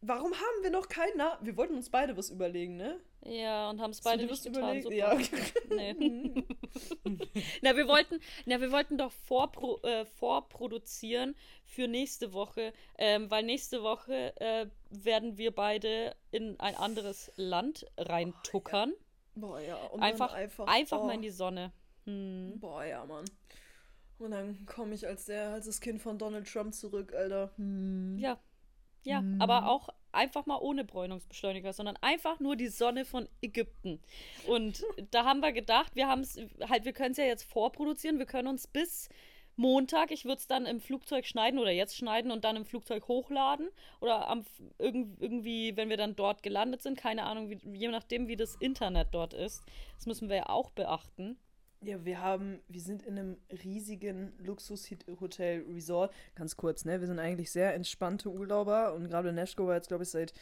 warum haben wir noch keinen Namen? Wir wollten uns beide was überlegen, ne? Ja, und haben es beide nicht getan. überlegt? Super. Ja. Nee. <laughs> na, wir wollten, na, wir wollten doch vorpro äh, vorproduzieren für nächste Woche, ähm, weil nächste Woche äh, werden wir beide in ein anderes Land reintuckern. Boah, ja. Und einfach, dann einfach, einfach oh. mal in die Sonne. Hm. Boah, ja, Mann. Und dann komme ich als der, als das Kind von Donald Trump zurück, Alter. Hm. Ja. Ja, Mhm. aber auch einfach mal ohne Bräunungsbeschleuniger, sondern einfach nur die Sonne von Ägypten. Und da haben wir gedacht, wir haben es halt, wir können es ja jetzt vorproduzieren, wir können uns bis Montag, ich würde es dann im Flugzeug schneiden oder jetzt schneiden und dann im Flugzeug hochladen oder am, irgend, irgendwie, wenn wir dann dort gelandet sind, keine Ahnung, wie, je nachdem, wie das Internet dort ist. Das müssen wir ja auch beachten. Ja, wir haben, wir sind in einem riesigen Luxus-Hotel-Resort. Ganz kurz, ne? Wir sind eigentlich sehr entspannte Urlauber und gerade Neschko war jetzt, glaube ich, seit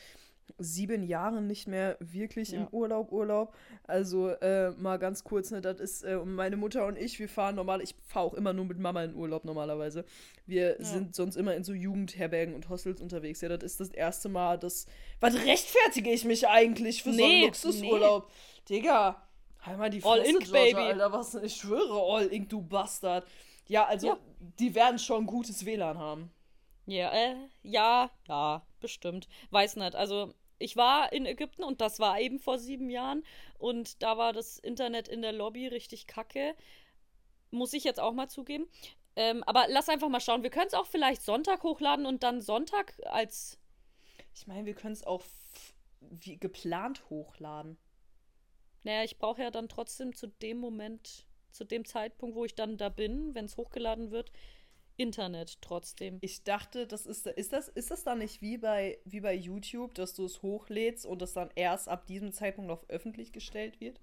sieben Jahren nicht mehr wirklich im Ja. Urlaub, Urlaub. Also äh, mal ganz kurz, ne, das ist äh, meine Mutter und ich, wir fahren normal, ich fahre auch immer nur mit Mama in Urlaub normalerweise. Wir Ja. sind sonst immer in so Jugendherbergen und Hostels unterwegs. Ja, das ist das erste Mal, das. Was rechtfertige ich mich eigentlich für so einen Nee, Luxusurlaub? Digga, halt mal die All Fresse, Ink, Georgia, Baby. Alter, was? Ich schwöre, All Ink, du Bastard. Ja, also, Ja. die werden schon gutes WLAN haben. Ja, äh, ja, ja, bestimmt. Weiß nicht. Also, ich war in Ägypten und das war eben vor sieben Jahren und da war das Internet in der Lobby richtig kacke. Muss ich jetzt auch mal zugeben. Ähm, aber lass einfach mal schauen. Wir können es auch vielleicht Sonntag hochladen und dann Sonntag als. Ich meine, wir können es auch wie geplant hochladen. Naja, ich brauche ja dann trotzdem zu dem Moment, zu dem Zeitpunkt, wo ich dann da bin, wenn es hochgeladen wird, Internet trotzdem. Ich dachte, das ist, ist das, ist das dann nicht wie bei, wie bei YouTube, dass du es hochlädst und das dann erst ab diesem Zeitpunkt auf öffentlich gestellt wird?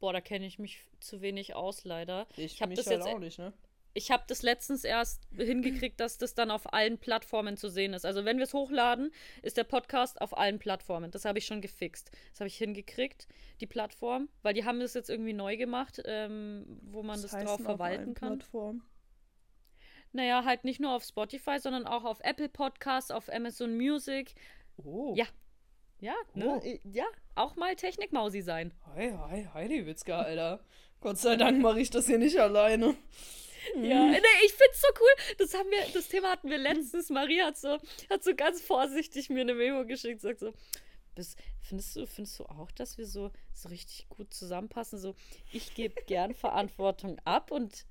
Boah, da kenne ich mich zu wenig aus, leider. Ich, hab mich das halt jetzt- auch nicht, ne? Ich habe das letztens erst hingekriegt, dass das dann auf allen Plattformen zu sehen ist. Also wenn wir es hochladen, ist der Podcast auf allen Plattformen. Das habe ich schon gefixt. Das habe ich hingekriegt, die Plattform, weil die haben das jetzt irgendwie neu gemacht, ähm, wo man das heißt drauf verwalten allen kann. Plattformen? Naja, halt nicht nur auf Spotify, sondern auch auf Apple Podcasts, auf Amazon Music. Oh. Ja. Ja, ne? Oh. Ja, auch mal Technikmausi sein. Hi, hi, Heidi Witzka, Alter. Gott sei Dank mache ich das hier nicht alleine. <laughs> Ja, nee, ich find's so cool. Das haben wir, das Thema hatten wir letztens. Maria hat so, hat so ganz vorsichtig mir eine Memo geschickt, sagt so, bist, findest du, findest du auch, dass wir so, so richtig gut zusammenpassen? So, ich gebe gern Verantwortung ab und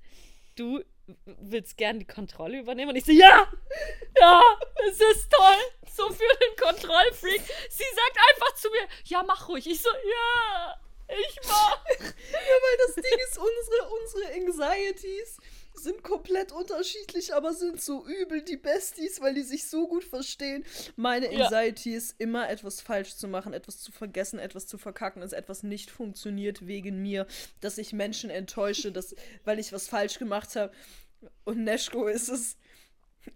du willst gern die Kontrolle übernehmen. Und ich so, ja, ja, es ist toll. So für den Kontrollfreak. Sie sagt einfach zu mir, ja, mach ruhig. Ich so, ja, ich mach. <laughs> Ja, weil das Ding ist, unsere, unsere Anxieties sind komplett unterschiedlich, aber sind so übel die Besties, weil die sich so gut verstehen. Meine Ja. Anxiety ist immer etwas falsch zu machen, etwas zu vergessen, etwas zu verkacken, dass etwas nicht funktioniert wegen mir, dass ich Menschen enttäusche, dass, weil ich was falsch gemacht habe. Und Neschko ist es,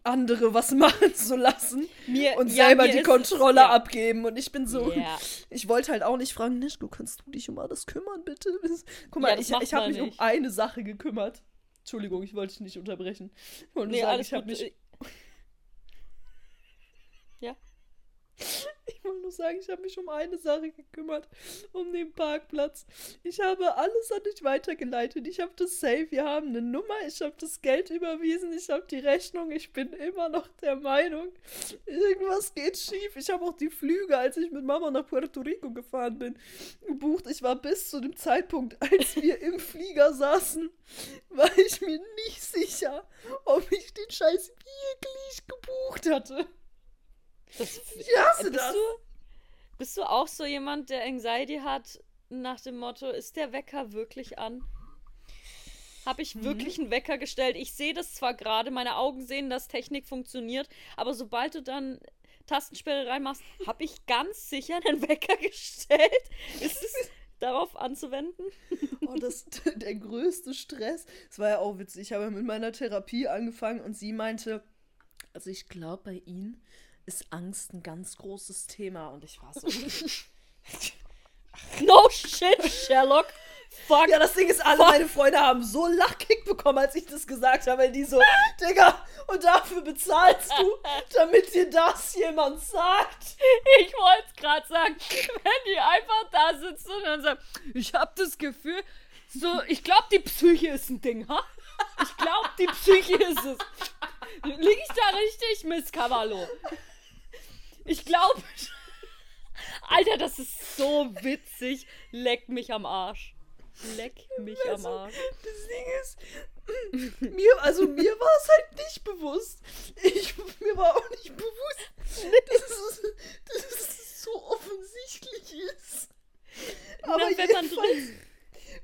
andere was machen <laughs> zu lassen Mir, und ja, selber die ist es- Kontrolle ja. abgeben. Und ich bin so, Ja. ich wollte halt auch nicht fragen, Nischko, kannst du dich um alles kümmern, bitte? <laughs> Guck mal, Ja, ich, ich habe mich um eine Sache gekümmert. Entschuldigung, ich wollte dich nicht unterbrechen. Ich wollte nur Nee, sagen, ich habe mich, <laughs> Ja. Nur sagen, ich habe mich um eine Sache gekümmert, um den Parkplatz. Ich habe alles an dich weitergeleitet. Ich habe das Safe, wir haben eine Nummer, ich habe das Geld überwiesen, ich habe die Rechnung. Ich bin immer noch der Meinung, irgendwas geht schief. Ich habe auch die Flüge, als ich mit Mama nach Puerto Rico gefahren bin, gebucht. Ich war bis zu dem Zeitpunkt, <laughs> als wir im Flieger saßen, war ich mir nicht sicher, ob ich den Scheiß wirklich gebucht hatte. Das, Ich hasse bist, das. du, bist du auch so jemand, der Anxiety hat nach dem Motto, ist der Wecker wirklich an? Habe ich wirklich einen Wecker gestellt? Ich sehe das zwar gerade, meine Augen sehen, dass Technik funktioniert, aber sobald du dann Tastensperre reinmachst, habe ich ganz sicher einen <laughs> Wecker gestellt. Ist es darauf anzuwenden? Oh, das <laughs> der größte Stress. Es war ja auch witzig. Ich habe mit meiner Therapie angefangen und sie meinte, also ich glaube, bei Ihnen ist Angst ein ganz großes Thema. Und ich war so. No shit, Sherlock. Fuck. ja, das Ding ist, alle meine Freunde haben so einen Lachkick bekommen, als ich das gesagt habe. Weil die so, Digga, und dafür bezahlst du, damit dir das jemand sagt. Ich wollte es gerade sagen, wenn die einfach da sitzen und dann sagen, ich habe das Gefühl, so, ich glaube, die Psyche ist ein Ding, ha? Ich glaube, die Psyche ist es. Liege ich da richtig, Miss Cavallo? Ich glaube. Alter, das ist so witzig. Leck mich am Arsch. Leck mich am Arsch. Das Ding ist, <laughs> mir, also mir war es halt nicht bewusst. Ich, mir war auch nicht bewusst, dass es, dass es so offensichtlich ist. Aber Na, wenn man drin.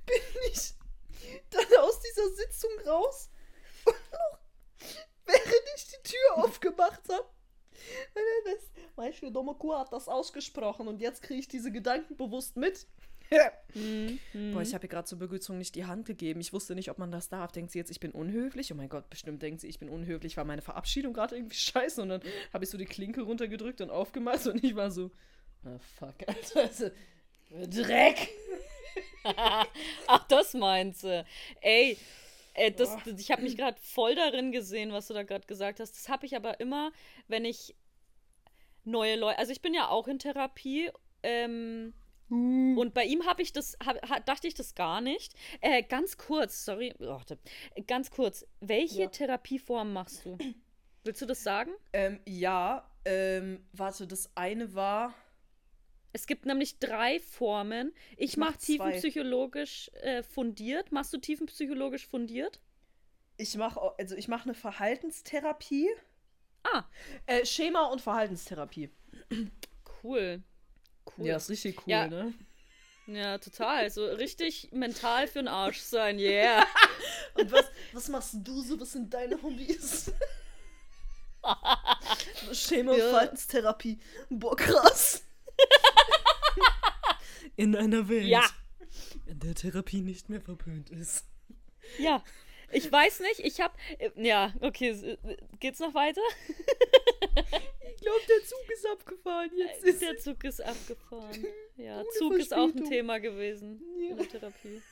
bin ich dann aus dieser Sitzung raus und noch, während ich die Tür aufgemacht habe, <laughs> Beispiel Domoku hat das ausgesprochen und jetzt kriege ich diese Gedanken bewusst mit. Boah, ich habe ihr gerade zur Begrüßung nicht die Hand gegeben. Ich wusste nicht, ob man das darf. Denkt sie jetzt, ich bin unhöflich? Oh mein Gott, bestimmt denkt sie, ich bin unhöflich. War meine Verabschiedung gerade irgendwie <laughs> scheiße? Und dann habe ich so die Klinke runtergedrückt und aufgemacht und ich war so, ah fuck, <laughs> Alter. Also, Dreck! Ach, das meinst du. Ey, äh, das, ich habe mich gerade voll darin gesehen, was du da gerade gesagt hast. Das habe ich aber immer, wenn ich neue Leute. Also ich bin ja auch in Therapie. Ähm, und bei ihm habe ich das, hab, ha- dachte ich das gar nicht. Äh, ganz kurz, sorry, warte. Ganz kurz, welche Ja. Therapieform machst du? Willst du das sagen? Ähm, ja, ähm, warte, das eine war. Es gibt nämlich drei Formen. Ich Ich mach mache zwei. tiefenpsychologisch äh, fundiert. Machst du tiefenpsychologisch fundiert? Ich mache, also ich mache eine Verhaltenstherapie. Ah, Äh, Schema und Verhaltenstherapie. cool. Cool. Ja, ist richtig cool, Ja. ne? Ja, total. So richtig mental für den Arsch sein, <laughs> yeah. Und was, was machst du so? Was sind deine Hobbys? <laughs> Schema und Ja. Verhaltenstherapie. Boah, krass. In einer Welt, Ja. in der Therapie nicht mehr verpönt ist. Ja. Ich weiß nicht, ich hab. äh, Ja, okay. äh, Geht's noch weiter? Ich glaube, der Zug ist abgefahren. Jetzt ist Der Zug ist abgefahren. <laughs> Ja, Zug ist auch ein. Thema gewesen Ja. in der Therapie.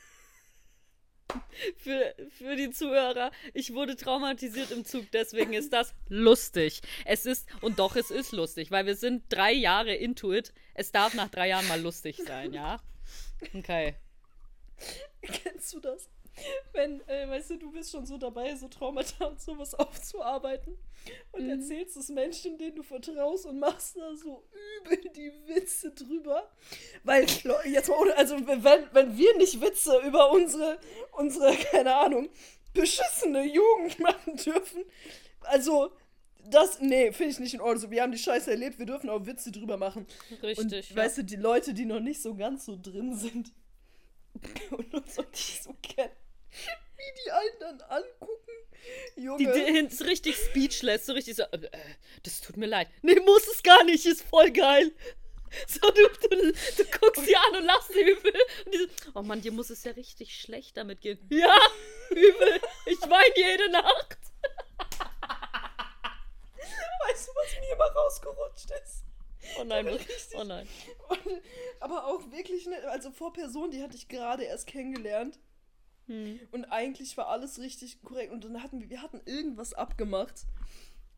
Für, für die Zuhörer, ich wurde traumatisiert im Zug, deswegen ist das lustig. Es ist, und doch, es ist lustig, weil wir sind drei Jahre into it. Es darf nach drei Jahren mal lustig sein, ja? Okay. <laughs> Kennst du das? <laughs> Wenn, äh, weißt du, du bist schon so dabei, so Traumata und sowas aufzuarbeiten und Mhm. erzählst es Menschen, denen du vertraust und machst da so übel die Witze drüber. Weil, jetzt mal ohne, also wenn, wenn wir nicht Witze über unsere, unsere, <laughs> keine Ahnung, beschissene Jugend <laughs> machen dürfen, also das, nee, finde ich nicht in Ordnung. So, wir haben die Scheiße erlebt, wir dürfen auch Witze drüber machen. Richtig. Und ja. weißt du, die Leute, die noch nicht so ganz so drin sind und uns noch nicht so kennen, wie die einen dann angucken. Junge. Die, die sind richtig speechless, so richtig so, äh, das tut mir leid. Nee, muss es gar nicht, ist voll geil. So, du, du, du guckst sie an und lachst übel. Und die so, oh Mann, dir muss es ja richtig schlecht damit gehen. Ja, übel. Ich weine jede Nacht. weißt du, was mir immer rausgerutscht ist? Oh nein, richtig. oh nein. Und, aber auch wirklich, ne, also vor Person, die hatte ich gerade erst kennengelernt. Hm. Und eigentlich war alles richtig korrekt. Und dann hatten wir, wir hatten irgendwas abgemacht.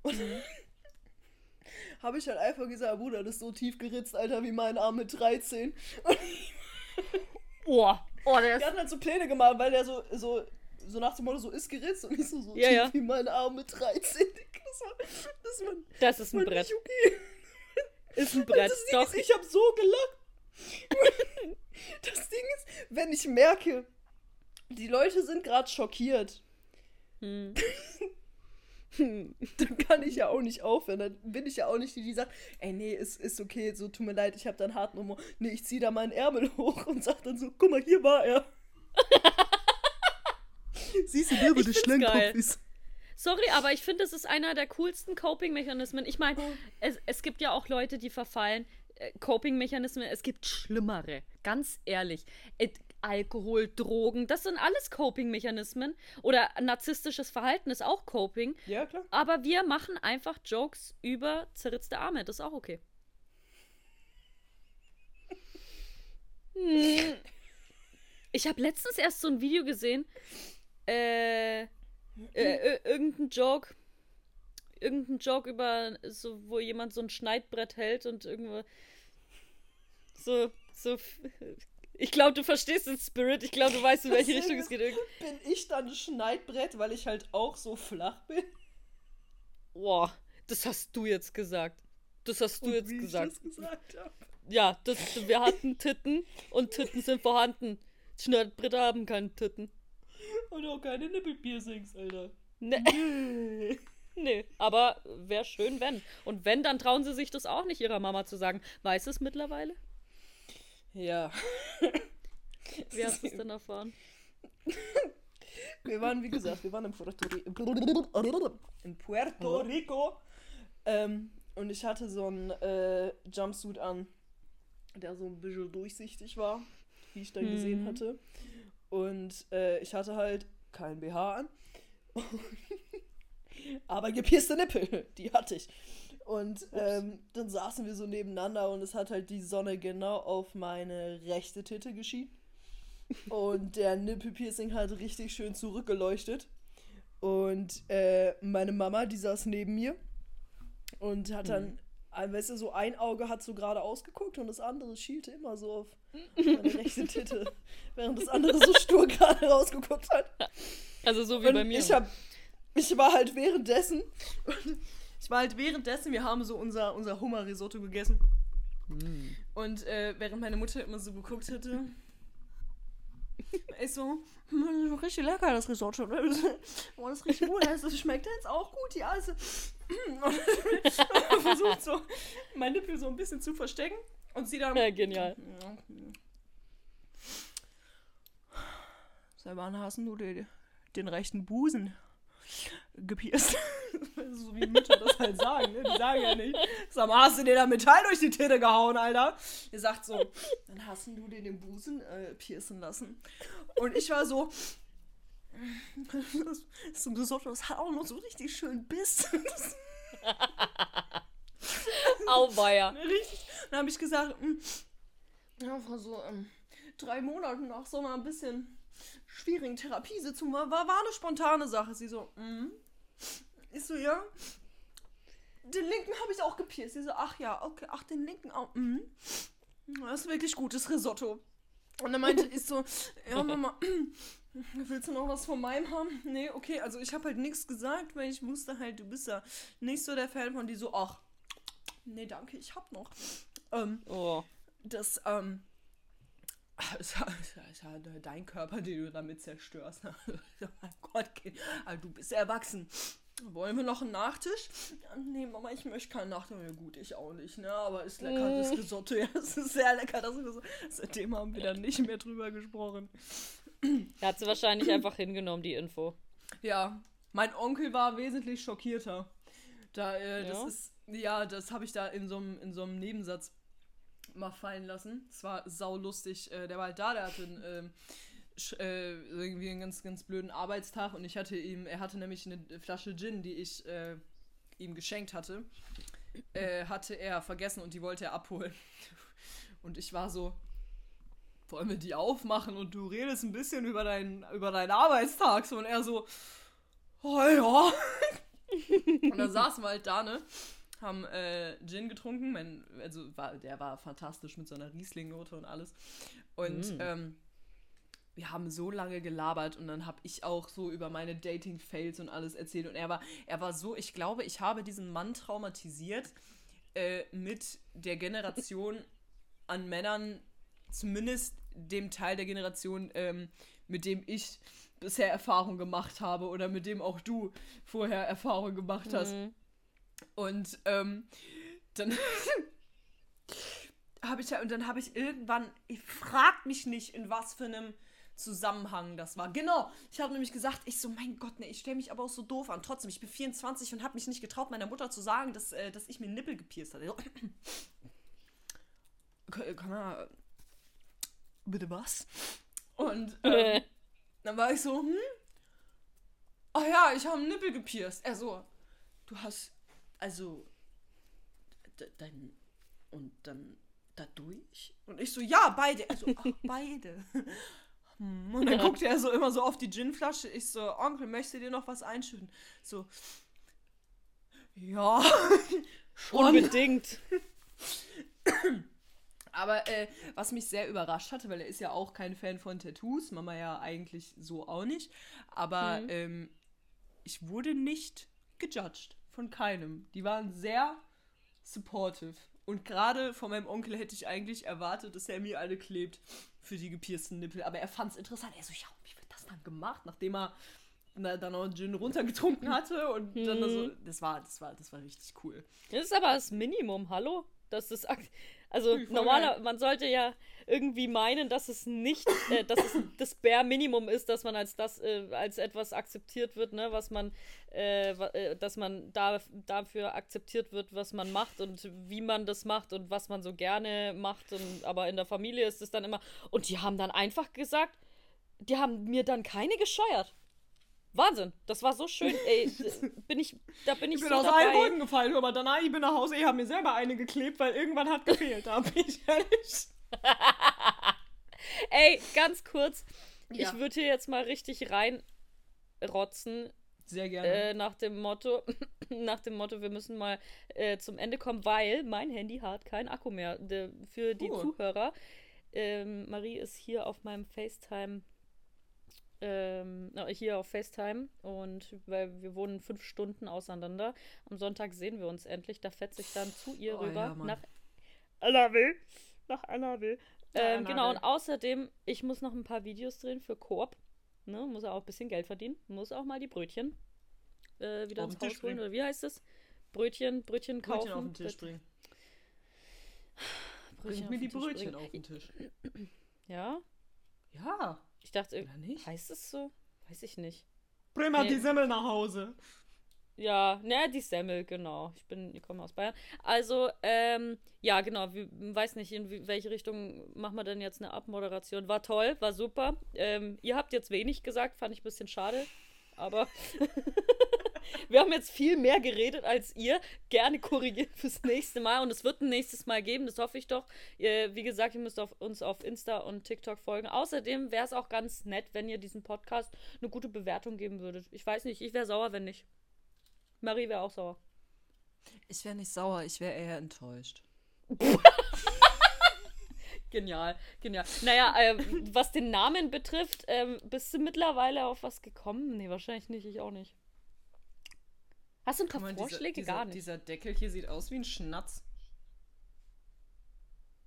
Und, <laughs> habe ich halt einfach gesagt, Bruder, das ist so tief geritzt, Alter, wie mein Arm mit 13. Oh, oh, der Wir hatten halt so Pläne gemacht, weil der so, so, so nach dem Motto so ist geritzt und nicht so, so Ja, tief ja. wie mein Arm mit 13. <laughs> Das war, das war, Das ist ein Brett. okay. Ist ein Brett. Doch. ist, ich habe so gelacht. <laughs> Das Ding ist, wenn ich merke, die Leute sind gerade schockiert, Hm. <laughs> dann kann ich ja auch nicht aufhören. Dann bin ich ja auch nicht die, die sagt, ey, nee, ist, ist okay, so tut mir leid, ich habe da einen harten Humor. Nee, ich zieh da meinen Ärmel <laughs> hoch und sag dann so, guck mal, hier war er. <laughs> Siehst du, der, find's Schlangenkopf ist. Sorry, aber ich finde, es ist einer der coolsten Coping-Mechanismen. Ich meine, es, es gibt ja auch Leute, die verfallen. äh, Coping-Mechanismen, es gibt schlimmere. Ganz ehrlich. Alkohol, Drogen, das sind alles Coping-Mechanismen. Oder narzisstisches Verhalten ist auch Coping. Ja, klar. Aber wir machen einfach Jokes über zerritzte Arme. Das ist auch okay. Hm. Ich habe letztens erst so ein Video gesehen. Äh, äh, äh, irgendein Joke. Irgendein Joke über so, wo jemand so ein Schneidbrett hält und irgendwo so, so. Ich glaube, du verstehst den Spirit. Ich glaube, du weißt, in welche Richtung es geht. Bin ich dann ein Schneidbrett, weil ich halt auch so flach bin? Boah, das hast du jetzt gesagt. Das hast du Und jetzt wie gesagt. ich das gesagt habe. Ja, das, wir hatten Titten und Titten sind vorhanden. Schneidbretter haben keine Titten. Und auch keine Nippelpiercings, Alter. Ne, nee, aber wäre schön, wenn. Und wenn, dann trauen sie sich das auch nicht ihrer Mama zu sagen. Weiß es mittlerweile? Ja. Wie hast du es denn erfahren? Wir waren, wie gesagt, wir waren in Puerto Rico. In Puerto Rico. Ähm, und ich hatte so einen äh, Jumpsuit an, der so ein bisschen durchsichtig war, wie ich dann gesehen Mhm. hatte. Und äh, ich hatte halt kein BH an. <laughs> Aber gepierste Nippel, die hatte ich. Und ähm, dann saßen wir so nebeneinander und es hat halt die Sonne genau auf meine rechte Titte geschienen. Und der Nippelpiercing hat richtig schön zurückgeleuchtet. Und äh, meine Mama, die saß neben mir und hat dann, äh, weißt du, so ein Auge hat so gerade ausgeguckt und das andere schielte immer so auf meine rechte Titte, während das andere so stur <laughs> gerade rausgeguckt hat. Also so wie Und bei mir. ich hab, ich war halt währenddessen, ich war halt währenddessen, wir haben so unser, unser Hummer-Risotto gegessen. Hm. Und äh, während meine Mutter immer so geguckt hätte, ich so, "Hm, das ist richtig lecker, das Risotto. Oh, das riecht gut, das schmeckt jetzt auch gut, ja. Also, <clears throat> und <laughs> versucht so, mein Nippel so ein bisschen zu verstecken. Und sie dann, ja, genial. Seit wann hast du den, den rechten Busen gepierst? <laughs> so wie Mütter das halt sagen, ne? Die sagen ja nicht. Sag mal, hast du dir da Metall durch die Titte gehauen, Alter? Ihr sagt so, dann hast du dir den Busen äh, piercen lassen. Und ich war so, das, das, Risotto, das hat auch noch so richtig schön Biss. <laughs> Auweia. <laughs> Richtig. Dann habe ich gesagt, hm, ja, vor so ähm, drei Monaten nach so einer ein bisschen schwierigen Therapiesitzung war, war, war eine spontane Sache. Sie so, mhm. Ich so, ja. Den linken habe ich auch gepierst. Sie so, ach ja, okay, ach, den linken auch. Mhm. Das ist wirklich gutes Risotto. Und dann meinte ich so, ja, <laughs> Mama, <clears throat> willst du noch was von meinem haben? Nee, okay, also ich habe halt nichts gesagt, weil ich wusste halt, du bist ja nicht so der Fan von die so, ach, nee, danke, ich hab noch. Ähm, Oh. das, ähm, ja, ist ja, ist ja dein Körper, den du damit zerstörst. ne? <laughs> mein Gott, Kind, also du bist erwachsen. Wollen wir noch einen Nachtisch? Ja, nee, Mama, ich möchte keinen Nachtisch. Ja, gut, ich auch nicht, ne? Aber ist lecker, das Risotto. <laughs> Ja, es ist sehr lecker, das Risotto. Seitdem haben wir dann nicht mehr drüber gesprochen. Er hat sie wahrscheinlich einfach hingenommen, die Info. Ja, mein Onkel war wesentlich schockierter. Da, äh, das Ja? ist, ja, das habe ich da in so einem in so einem Nebensatz mal fallen lassen. Es war saulustig. Äh, der war halt da, der hatte einen, ähm, äh, irgendwie einen ganz, ganz blöden Arbeitstag und ich hatte ihm, er hatte nämlich eine Flasche Gin, die ich äh, ihm geschenkt hatte, äh, hatte er vergessen und die wollte er abholen. <laughs> Und ich war so, wollen wir die aufmachen und du redest ein bisschen über deinen, über deinen Arbeitstag. So, und er so, oh ja. <laughs> und dann saßen wir halt da, ne? Haben äh, Gin getrunken. Mein, also war, der war fantastisch mit so einer Riesling-Note und alles. Und Mm. ähm, wir haben so lange gelabert und dann habe ich auch so über meine Dating-Fails und alles erzählt. Und er war, er war so, ich glaube, ich habe diesen Mann traumatisiert äh, mit der Generation <laughs> an Männern, zumindest dem Teil der Generation, ähm, mit dem ich bisher Erfahrung gemacht habe oder mit dem auch du vorher Erfahrung gemacht hast. Mhm. Und ähm, dann <laughs> habe ich ja, und dann habe ich irgendwann, ich frag mich nicht, in was für einem Zusammenhang das war. Genau, ich habe nämlich gesagt, ich so, mein Gott, ne, ich stelle mich aber auch so doof an. Trotzdem, ich bin 24 und habe mich nicht getraut, meiner Mutter zu sagen, dass, äh, dass ich mir einen Nippel gepierst hatte. So, <clears throat> kann, kann man, bitte was? Und ähm, dann war ich so, hm? Ach ja, ich habe einen Nippel gepierst. Er so, du hast, also, dein, und dann dadurch? Und ich so, ja, beide. Also, ach, <laughs> beide. Hm, Und dann guckte er so immer so auf die Ginflasche. Ich so, Onkel, möchtest du dir noch was einschütten? So, ja, <laughs> schon. Unbedingt. <coughs> Aber äh, was mich sehr überrascht hatte, weil er ist ja auch kein Fan von Tattoos, Mama ja eigentlich so auch nicht. Aber Mhm. ähm, ich wurde nicht gejudged von keinem. Die waren sehr supportive. Und gerade von meinem Onkel hätte ich eigentlich erwartet, dass er mir alle klebt für die gepiersten Nippel. Aber er fand es interessant. Er so, ja, wie wird das dann gemacht, nachdem er na, dann noch einen Gin runtergetrunken hatte und dann so, das war, das war, das war richtig cool. Das ist aber das Minimum, hallo? Das ist ak- also Voll normaler, geil. man sollte ja irgendwie meinen, dass es nicht, äh, dass es <laughs> das Bare Minimum ist, dass man als das äh, als etwas akzeptiert wird, ne, was man, äh, äh, dass man da, dafür akzeptiert wird, was man macht und wie man das macht und was man so gerne macht. Und aber in der Familie ist es dann immer. Und die haben dann einfach gesagt, die haben mir dann keine gescheuert. Wahnsinn, das war so schön. Ey, <laughs> bin ich, da bin ich, Ich bin so aus dabei. allen Wolken gefallen, aber danach, ich bin nach Hause, ich habe mir selber eine geklebt, weil irgendwann hat gefehlt. Da bin ich ehrlich. <laughs> Ey, ganz kurz. Ja. Ich würde hier jetzt mal richtig reinrotzen, Sehr gerne. äh, nach dem Motto, <clears throat> nach dem Motto, wir müssen mal äh, zum Ende kommen, weil mein Handy hat keinen Akku mehr. De, für die. Zuhörer. Ähm, Marie ist hier auf meinem FaceTime. Ähm, hier auf FaceTime und weil wir wohnen fünf Stunden auseinander. Am Sonntag sehen wir uns endlich. Da fetze ich dann zu ihr Oh, rüber ja, nach NRW. Nach NRW. Ähm, genau, und außerdem, ich muss noch ein paar Videos drehen für Coop. Ne, muss auch ein bisschen Geld verdienen. Muss auch mal die Brötchen äh, wieder Auf ins den Tisch Haus holen. Oder wie heißt es? Brötchen, Brötchen kaufen. Brötchen auf den Tisch bringen. Brötchen Bring mir die Brötchen bringen. auf den Tisch. Ja, Ja, ich dachte, oder nicht? heißt es so? Weiß ich nicht. Bring mal Nee. die Semmel nach Hause. Ja, ne, die Semmel, genau. Ich bin, ich komme aus Bayern. Also, ähm, ja, genau. Wir, weiß nicht, in wie- welche Richtung machen wir denn jetzt eine Abmoderation. War toll, war super. Ähm, ihr habt jetzt wenig gesagt, fand ich ein bisschen schade. Aber <laughs> wir haben jetzt viel mehr geredet als ihr. Gerne korrigiert fürs nächste Mal. Und es wird ein nächstes Mal geben, das hoffe ich doch. Ihr, wie gesagt, ihr müsst auf, uns auf Insta und TikTok folgen. Außerdem wäre es auch ganz nett, wenn ihr diesem Podcast eine gute Bewertung geben würdet. Ich weiß nicht, ich wäre sauer, wenn nicht. Marie wäre auch sauer. Ich wäre nicht sauer, ich wäre eher enttäuscht. <laughs> Genial, genial. Naja, ähm, was den Namen betrifft, ähm, bist du mittlerweile auf was gekommen? Nee, wahrscheinlich nicht, ich auch nicht. Hast du ein paar mal, dieser- Vorschläge? dieser, Gar nicht. Dieser Deckel hier sieht aus wie ein Schnatz.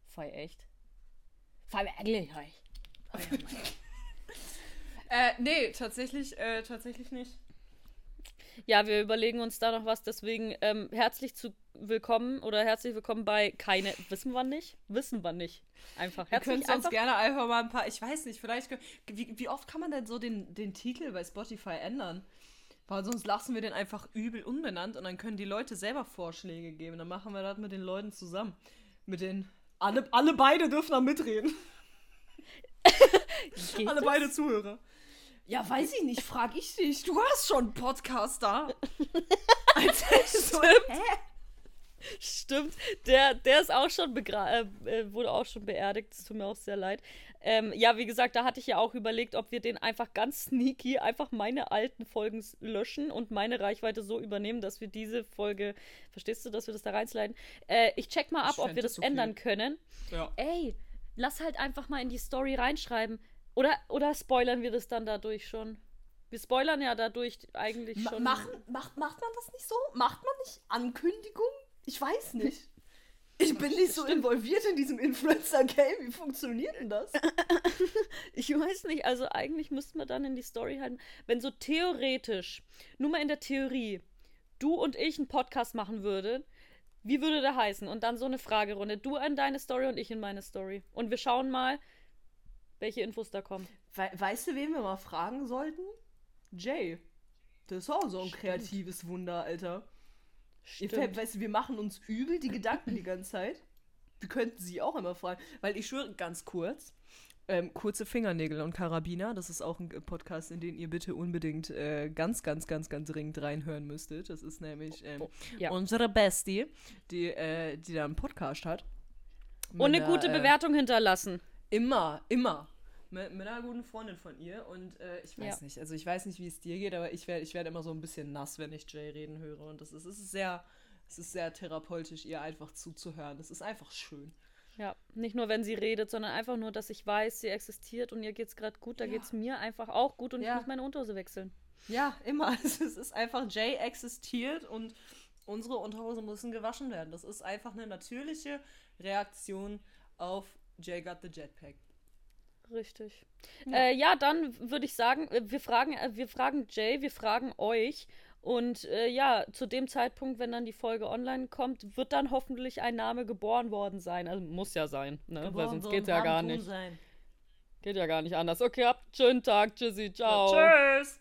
Voll echt. Voll ehrlich. <laughs> Äh, nee, tatsächlich, äh, tatsächlich nicht. Ja, wir überlegen uns da noch was, deswegen ähm, herzlich zu willkommen oder herzlich willkommen bei keine, wissen wir nicht? Wissen wir nicht. Einfach Ihr herzlich könnt uns einfach. gerne einfach mal ein paar, ich weiß nicht, vielleicht, könnt- wie, wie oft kann man denn so den, den Titel bei Spotify ändern? Weil sonst lassen wir den einfach übel unbenannt und dann können die Leute selber Vorschläge geben. Dann machen wir das mit den Leuten zusammen. Mit den, alle, alle beide dürfen da mitreden. <laughs> Alle das? beide Zuhörer. Ja, weiß ich nicht, frag ich dich. Du hast schon einen Podcast da. <laughs> Als hättest du, hä? Stimmt. Der, der ist auch schon begra äh, äh, wurde auch schon beerdigt. Es tut mir auch sehr leid. Ähm, ja, wie gesagt, da hatte ich ja auch überlegt, ob wir den einfach ganz sneaky einfach meine alten Folgen löschen und meine Reichweite so übernehmen, dass wir diese Folge, verstehst du, dass wir das da reinsliden? Äh, ich check mal ab, Ich ob wir das okay. ändern können. Ja. Ey, lass halt einfach mal in die Story reinschreiben. Oder, oder spoilern wir das dann dadurch schon? Wir spoilern ja dadurch eigentlich schon. machen, macht, macht man das nicht so? Macht man nicht Ankündigung? Ich weiß <laughs> nicht. Ich bin nicht so involviert in diesem Influencer-Game. Wie funktioniert denn das? <laughs> Ich weiß nicht, also eigentlich müssten wir dann in die Story halten, wenn so theoretisch, nur mal in der Theorie, du und ich einen Podcast machen würden, wie würde der heißen? Und dann so eine Fragerunde. Du in deine Story und ich in meine Story. Und wir schauen mal, welche Infos da kommen. We weißt du, wen wir mal fragen sollten? Jay. Das ist auch so ein kreatives Wunder, Alter. Fällt, weißt du, wir machen uns übel die Gedanken die ganze Zeit. Wir könnten sie auch immer fragen. Weil ich schwöre, ganz kurz, ähm, kurze Fingernägel und Karabiner, das ist auch ein Podcast, in den ihr bitte unbedingt äh, ganz, ganz, ganz, ganz dringend reinhören müsstet. Das ist nämlich ähm, Oh, ja. unsere Bestie, die, äh, die da einen Podcast hat. Und eine einer, gute äh, Bewertung hinterlassen. Immer, immer. Mit, mit einer guten Freundin von ihr. Und äh, ich weiß Ja. nicht, also ich weiß nicht, wie es dir geht, aber ich werde ich werd immer so ein bisschen nass, wenn ich Jay reden höre. Und das ist, es ist sehr, es ist sehr therapeutisch, ihr einfach zuzuhören. Das ist einfach schön. Ja, nicht nur, wenn sie redet, sondern einfach nur, dass ich weiß, sie existiert und ihr geht's gerade gut, da Ja. geht's mir einfach auch gut und Ja. ich muss meine Unterhose wechseln. Ja, immer. <laughs> Es ist, es ist einfach, Jay existiert und unsere Unterhosen müssen gewaschen werden. Das ist einfach eine natürliche Reaktion auf Jay Got the Jetpack. Richtig. Ja. Ja, äh, ja dann würde ich sagen, äh, wir fragen, äh, wir fragen Jay, wir fragen euch. Und äh, ja, zu dem Zeitpunkt, wenn dann die Folge online kommt, wird dann hoffentlich ein Name geboren worden sein. Also muss ja sein, ne? Weil sonst geht's ja gar nicht. Sein. Geht ja gar nicht anders. Okay, habt einen schönen Tag. Tschüssi, ciao. Tschüss.